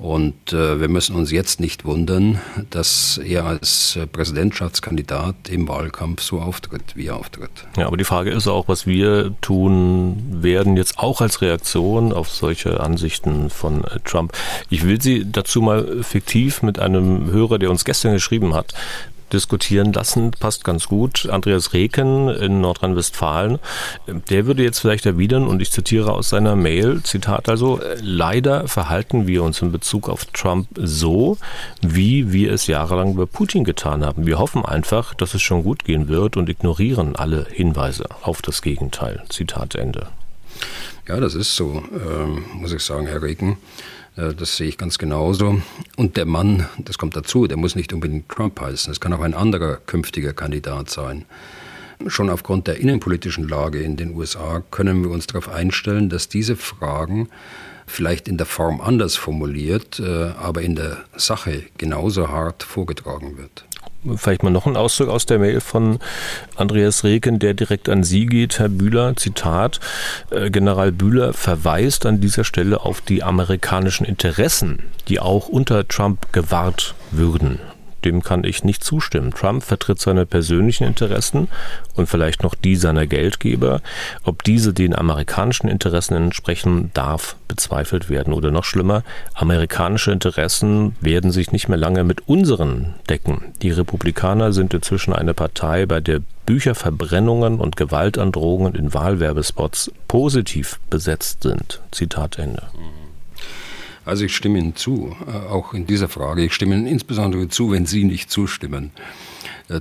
Und äh, wir müssen uns jetzt nicht wundern, dass er als äh, Präsidentschaftskandidat im Wahlkampf so auftritt, wie er auftritt. Ja, aber die Frage ist auch, was wir tun werden, jetzt auch als Reaktion auf solche Ansichten von äh, Trump. Ich will Sie dazu mal fiktiv mit einem Hörer, der uns gestern geschrieben hat, diskutieren lassen, passt ganz gut. Andreas Reken in Nordrhein-Westfalen, der würde jetzt vielleicht erwidern, und ich zitiere aus seiner Mail, Zitat also, leider verhalten wir uns in Bezug auf Trump so, wie wir es jahrelang bei Putin getan haben. Wir hoffen einfach, dass es schon gut gehen wird und ignorieren alle Hinweise auf das Gegenteil. Zitat Ende. Ja, das ist so, ähm, muss ich sagen, Herr Reken. Äh, das sehe ich ganz genauso. Und der Mann, das kommt dazu, der muss nicht unbedingt Trump heißen. Es kann auch ein anderer künftiger Kandidat sein. Schon aufgrund der innenpolitischen Lage in den USA können wir uns darauf einstellen, dass diese Fragen vielleicht in der Form anders formuliert, äh, aber in der Sache genauso hart vorgetragen wird. Vielleicht mal noch ein Auszug aus der Mail von Andreas Reken, der direkt an Sie geht, Herr Bühler. Zitat, äh, General Bühler verweist an dieser Stelle auf die amerikanischen Interessen, die auch unter Trump gewahrt würden dem kann ich nicht zustimmen. Trump vertritt seine persönlichen Interessen und vielleicht noch die seiner Geldgeber. Ob diese den amerikanischen Interessen entsprechen, darf bezweifelt werden. Oder noch schlimmer, amerikanische Interessen werden sich nicht mehr lange mit unseren decken. Die Republikaner sind inzwischen eine Partei, bei der Bücherverbrennungen und Gewaltandrohungen in Wahlwerbespots positiv besetzt sind. Zitat Ende. Also ich stimme Ihnen zu, äh, auch in dieser Frage. Ich stimme Ihnen insbesondere zu, wenn Sie nicht zustimmen. Äh,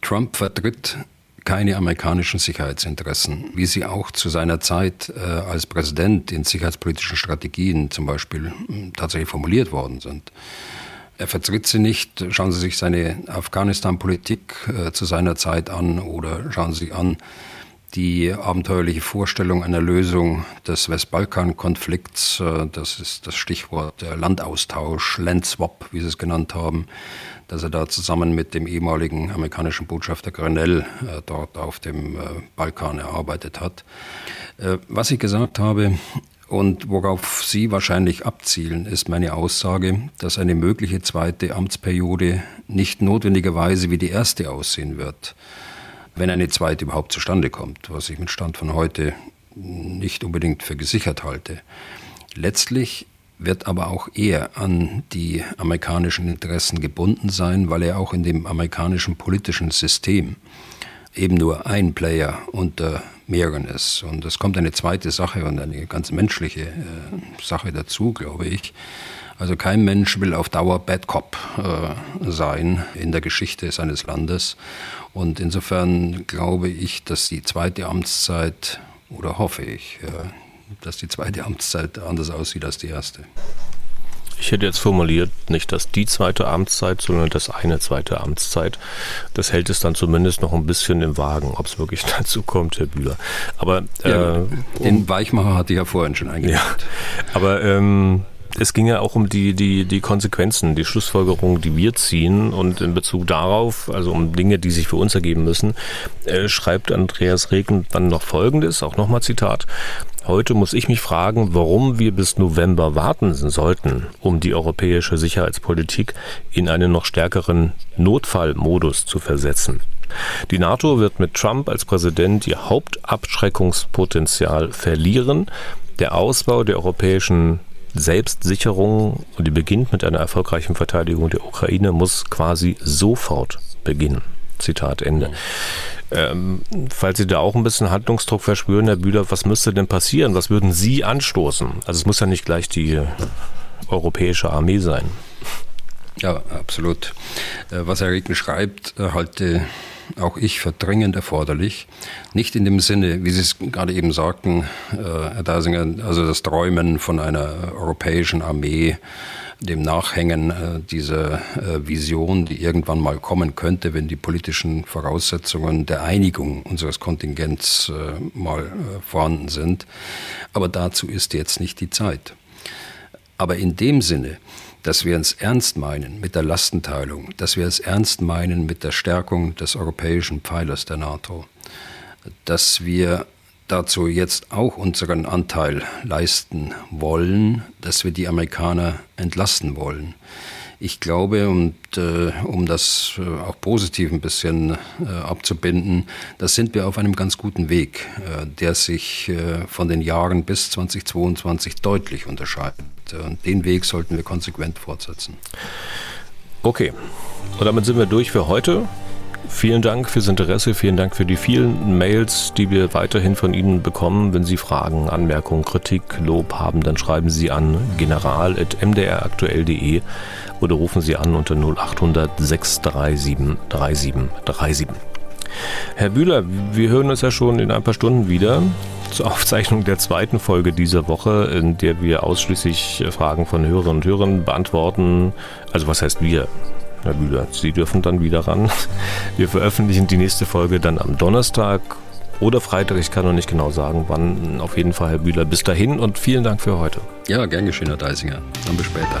Trump vertritt keine amerikanischen Sicherheitsinteressen, wie sie auch zu seiner Zeit äh, als Präsident in sicherheitspolitischen Strategien zum Beispiel hm, tatsächlich formuliert worden sind. Er vertritt sie nicht. Schauen Sie sich seine Afghanistan-Politik äh, zu seiner Zeit an oder schauen Sie sich an, die abenteuerliche Vorstellung einer Lösung des Westbalkan-Konflikts, äh, das ist das Stichwort Landaustausch, Landswap, wie Sie es genannt haben, dass er da zusammen mit dem ehemaligen amerikanischen Botschafter Grenell äh, dort auf dem äh, Balkan erarbeitet hat. Was ich gesagt habe, und worauf Sie wahrscheinlich abzielen, ist meine Aussage, dass eine mögliche zweite Amtsperiode nicht notwendigerweise wie die erste aussehen wird wenn eine zweite überhaupt zustande kommt, was ich mit Stand von heute nicht unbedingt für gesichert halte. Letztlich wird aber auch er an die amerikanischen Interessen gebunden sein, weil er auch in dem amerikanischen politischen System eben nur ein Player unter mehreren ist. Und es kommt eine zweite Sache und eine ganz menschliche äh, Sache dazu, glaube ich. Also kein Mensch will auf Dauer Bad Cop äh, sein in der Geschichte seines Landes. Und insofern glaube ich, dass die zweite Amtszeit, oder hoffe ich, äh, dass die zweite Amtszeit anders aussieht als die erste. Ich hätte jetzt formuliert, nicht dass die zweite Amtszeit, sondern das eine zweite Amtszeit. Das hält es dann zumindest noch ein bisschen im Wagen, ob es wirklich (laughs) dazu kommt, Herr Bühler. Aber ja, äh, den Weichmacher hatte ich ja vorhin schon eingebaut. Ja, aber ähm, es ging ja auch um die, die, die Konsequenzen, die Schlussfolgerungen, die wir ziehen. Und in Bezug darauf, also um Dinge, die sich für uns ergeben müssen, äh, schreibt Andreas Regen dann noch Folgendes, auch nochmal Zitat. Heute muss ich mich fragen, warum wir bis November warten sollten, um die europäische Sicherheitspolitik in einen noch stärkeren Notfallmodus zu versetzen. Die NATO wird mit Trump als Präsident ihr Hauptabschreckungspotenzial verlieren. Der Ausbau der europäischen Selbstsicherung, und die beginnt mit einer erfolgreichen Verteidigung der Ukraine, muss quasi sofort beginnen. Zitat Ende. Ähm, falls Sie da auch ein bisschen Handlungsdruck verspüren, Herr Bühler, was müsste denn passieren? Was würden Sie anstoßen? Also es muss ja nicht gleich die europäische Armee sein. Ja, absolut. Äh, was Herr Regen schreibt, halte auch ich für dringend erforderlich. Nicht in dem Sinne, wie Sie es gerade eben sagten, äh, Herr Deisinger, also das Träumen von einer europäischen Armee, dem Nachhängen äh, dieser äh, Vision, die irgendwann mal kommen könnte, wenn die politischen Voraussetzungen der Einigung unseres Kontingents äh, mal äh, vorhanden sind. Aber dazu ist jetzt nicht die Zeit. Aber in dem Sinne, dass wir es ernst meinen mit der Lastenteilung, dass wir es ernst meinen mit der Stärkung des europäischen Pfeilers der NATO, dass wir dazu jetzt auch unseren Anteil leisten wollen, dass wir die Amerikaner entlasten wollen. Ich glaube, und äh, um das äh, auch positiv ein bisschen äh, abzubinden, da sind wir auf einem ganz guten Weg, äh, der sich äh, von den Jahren bis 2022 deutlich unterscheidet. Und den Weg sollten wir konsequent fortsetzen. Okay, und damit sind wir durch für heute. Vielen Dank fürs Interesse, vielen Dank für die vielen Mails, die wir weiterhin von Ihnen bekommen. Wenn Sie Fragen, Anmerkungen, Kritik, Lob haben, dann schreiben Sie an general.mdraktuell.de oder rufen Sie an unter 0800 637 3737. Herr Bühler, wir hören uns ja schon in ein paar Stunden wieder zur Aufzeichnung der zweiten Folge dieser Woche, in der wir ausschließlich Fragen von Hörerinnen und Hörern beantworten. Also was heißt wir? Herr Bühler, Sie dürfen dann wieder ran. Wir veröffentlichen die nächste Folge dann am Donnerstag oder Freitag. Ich kann noch nicht genau sagen, wann. Auf jeden Fall, Herr Bühler, bis dahin und vielen Dank für heute. Ja, gern geschehen, Herr Deisinger. Dann bis später.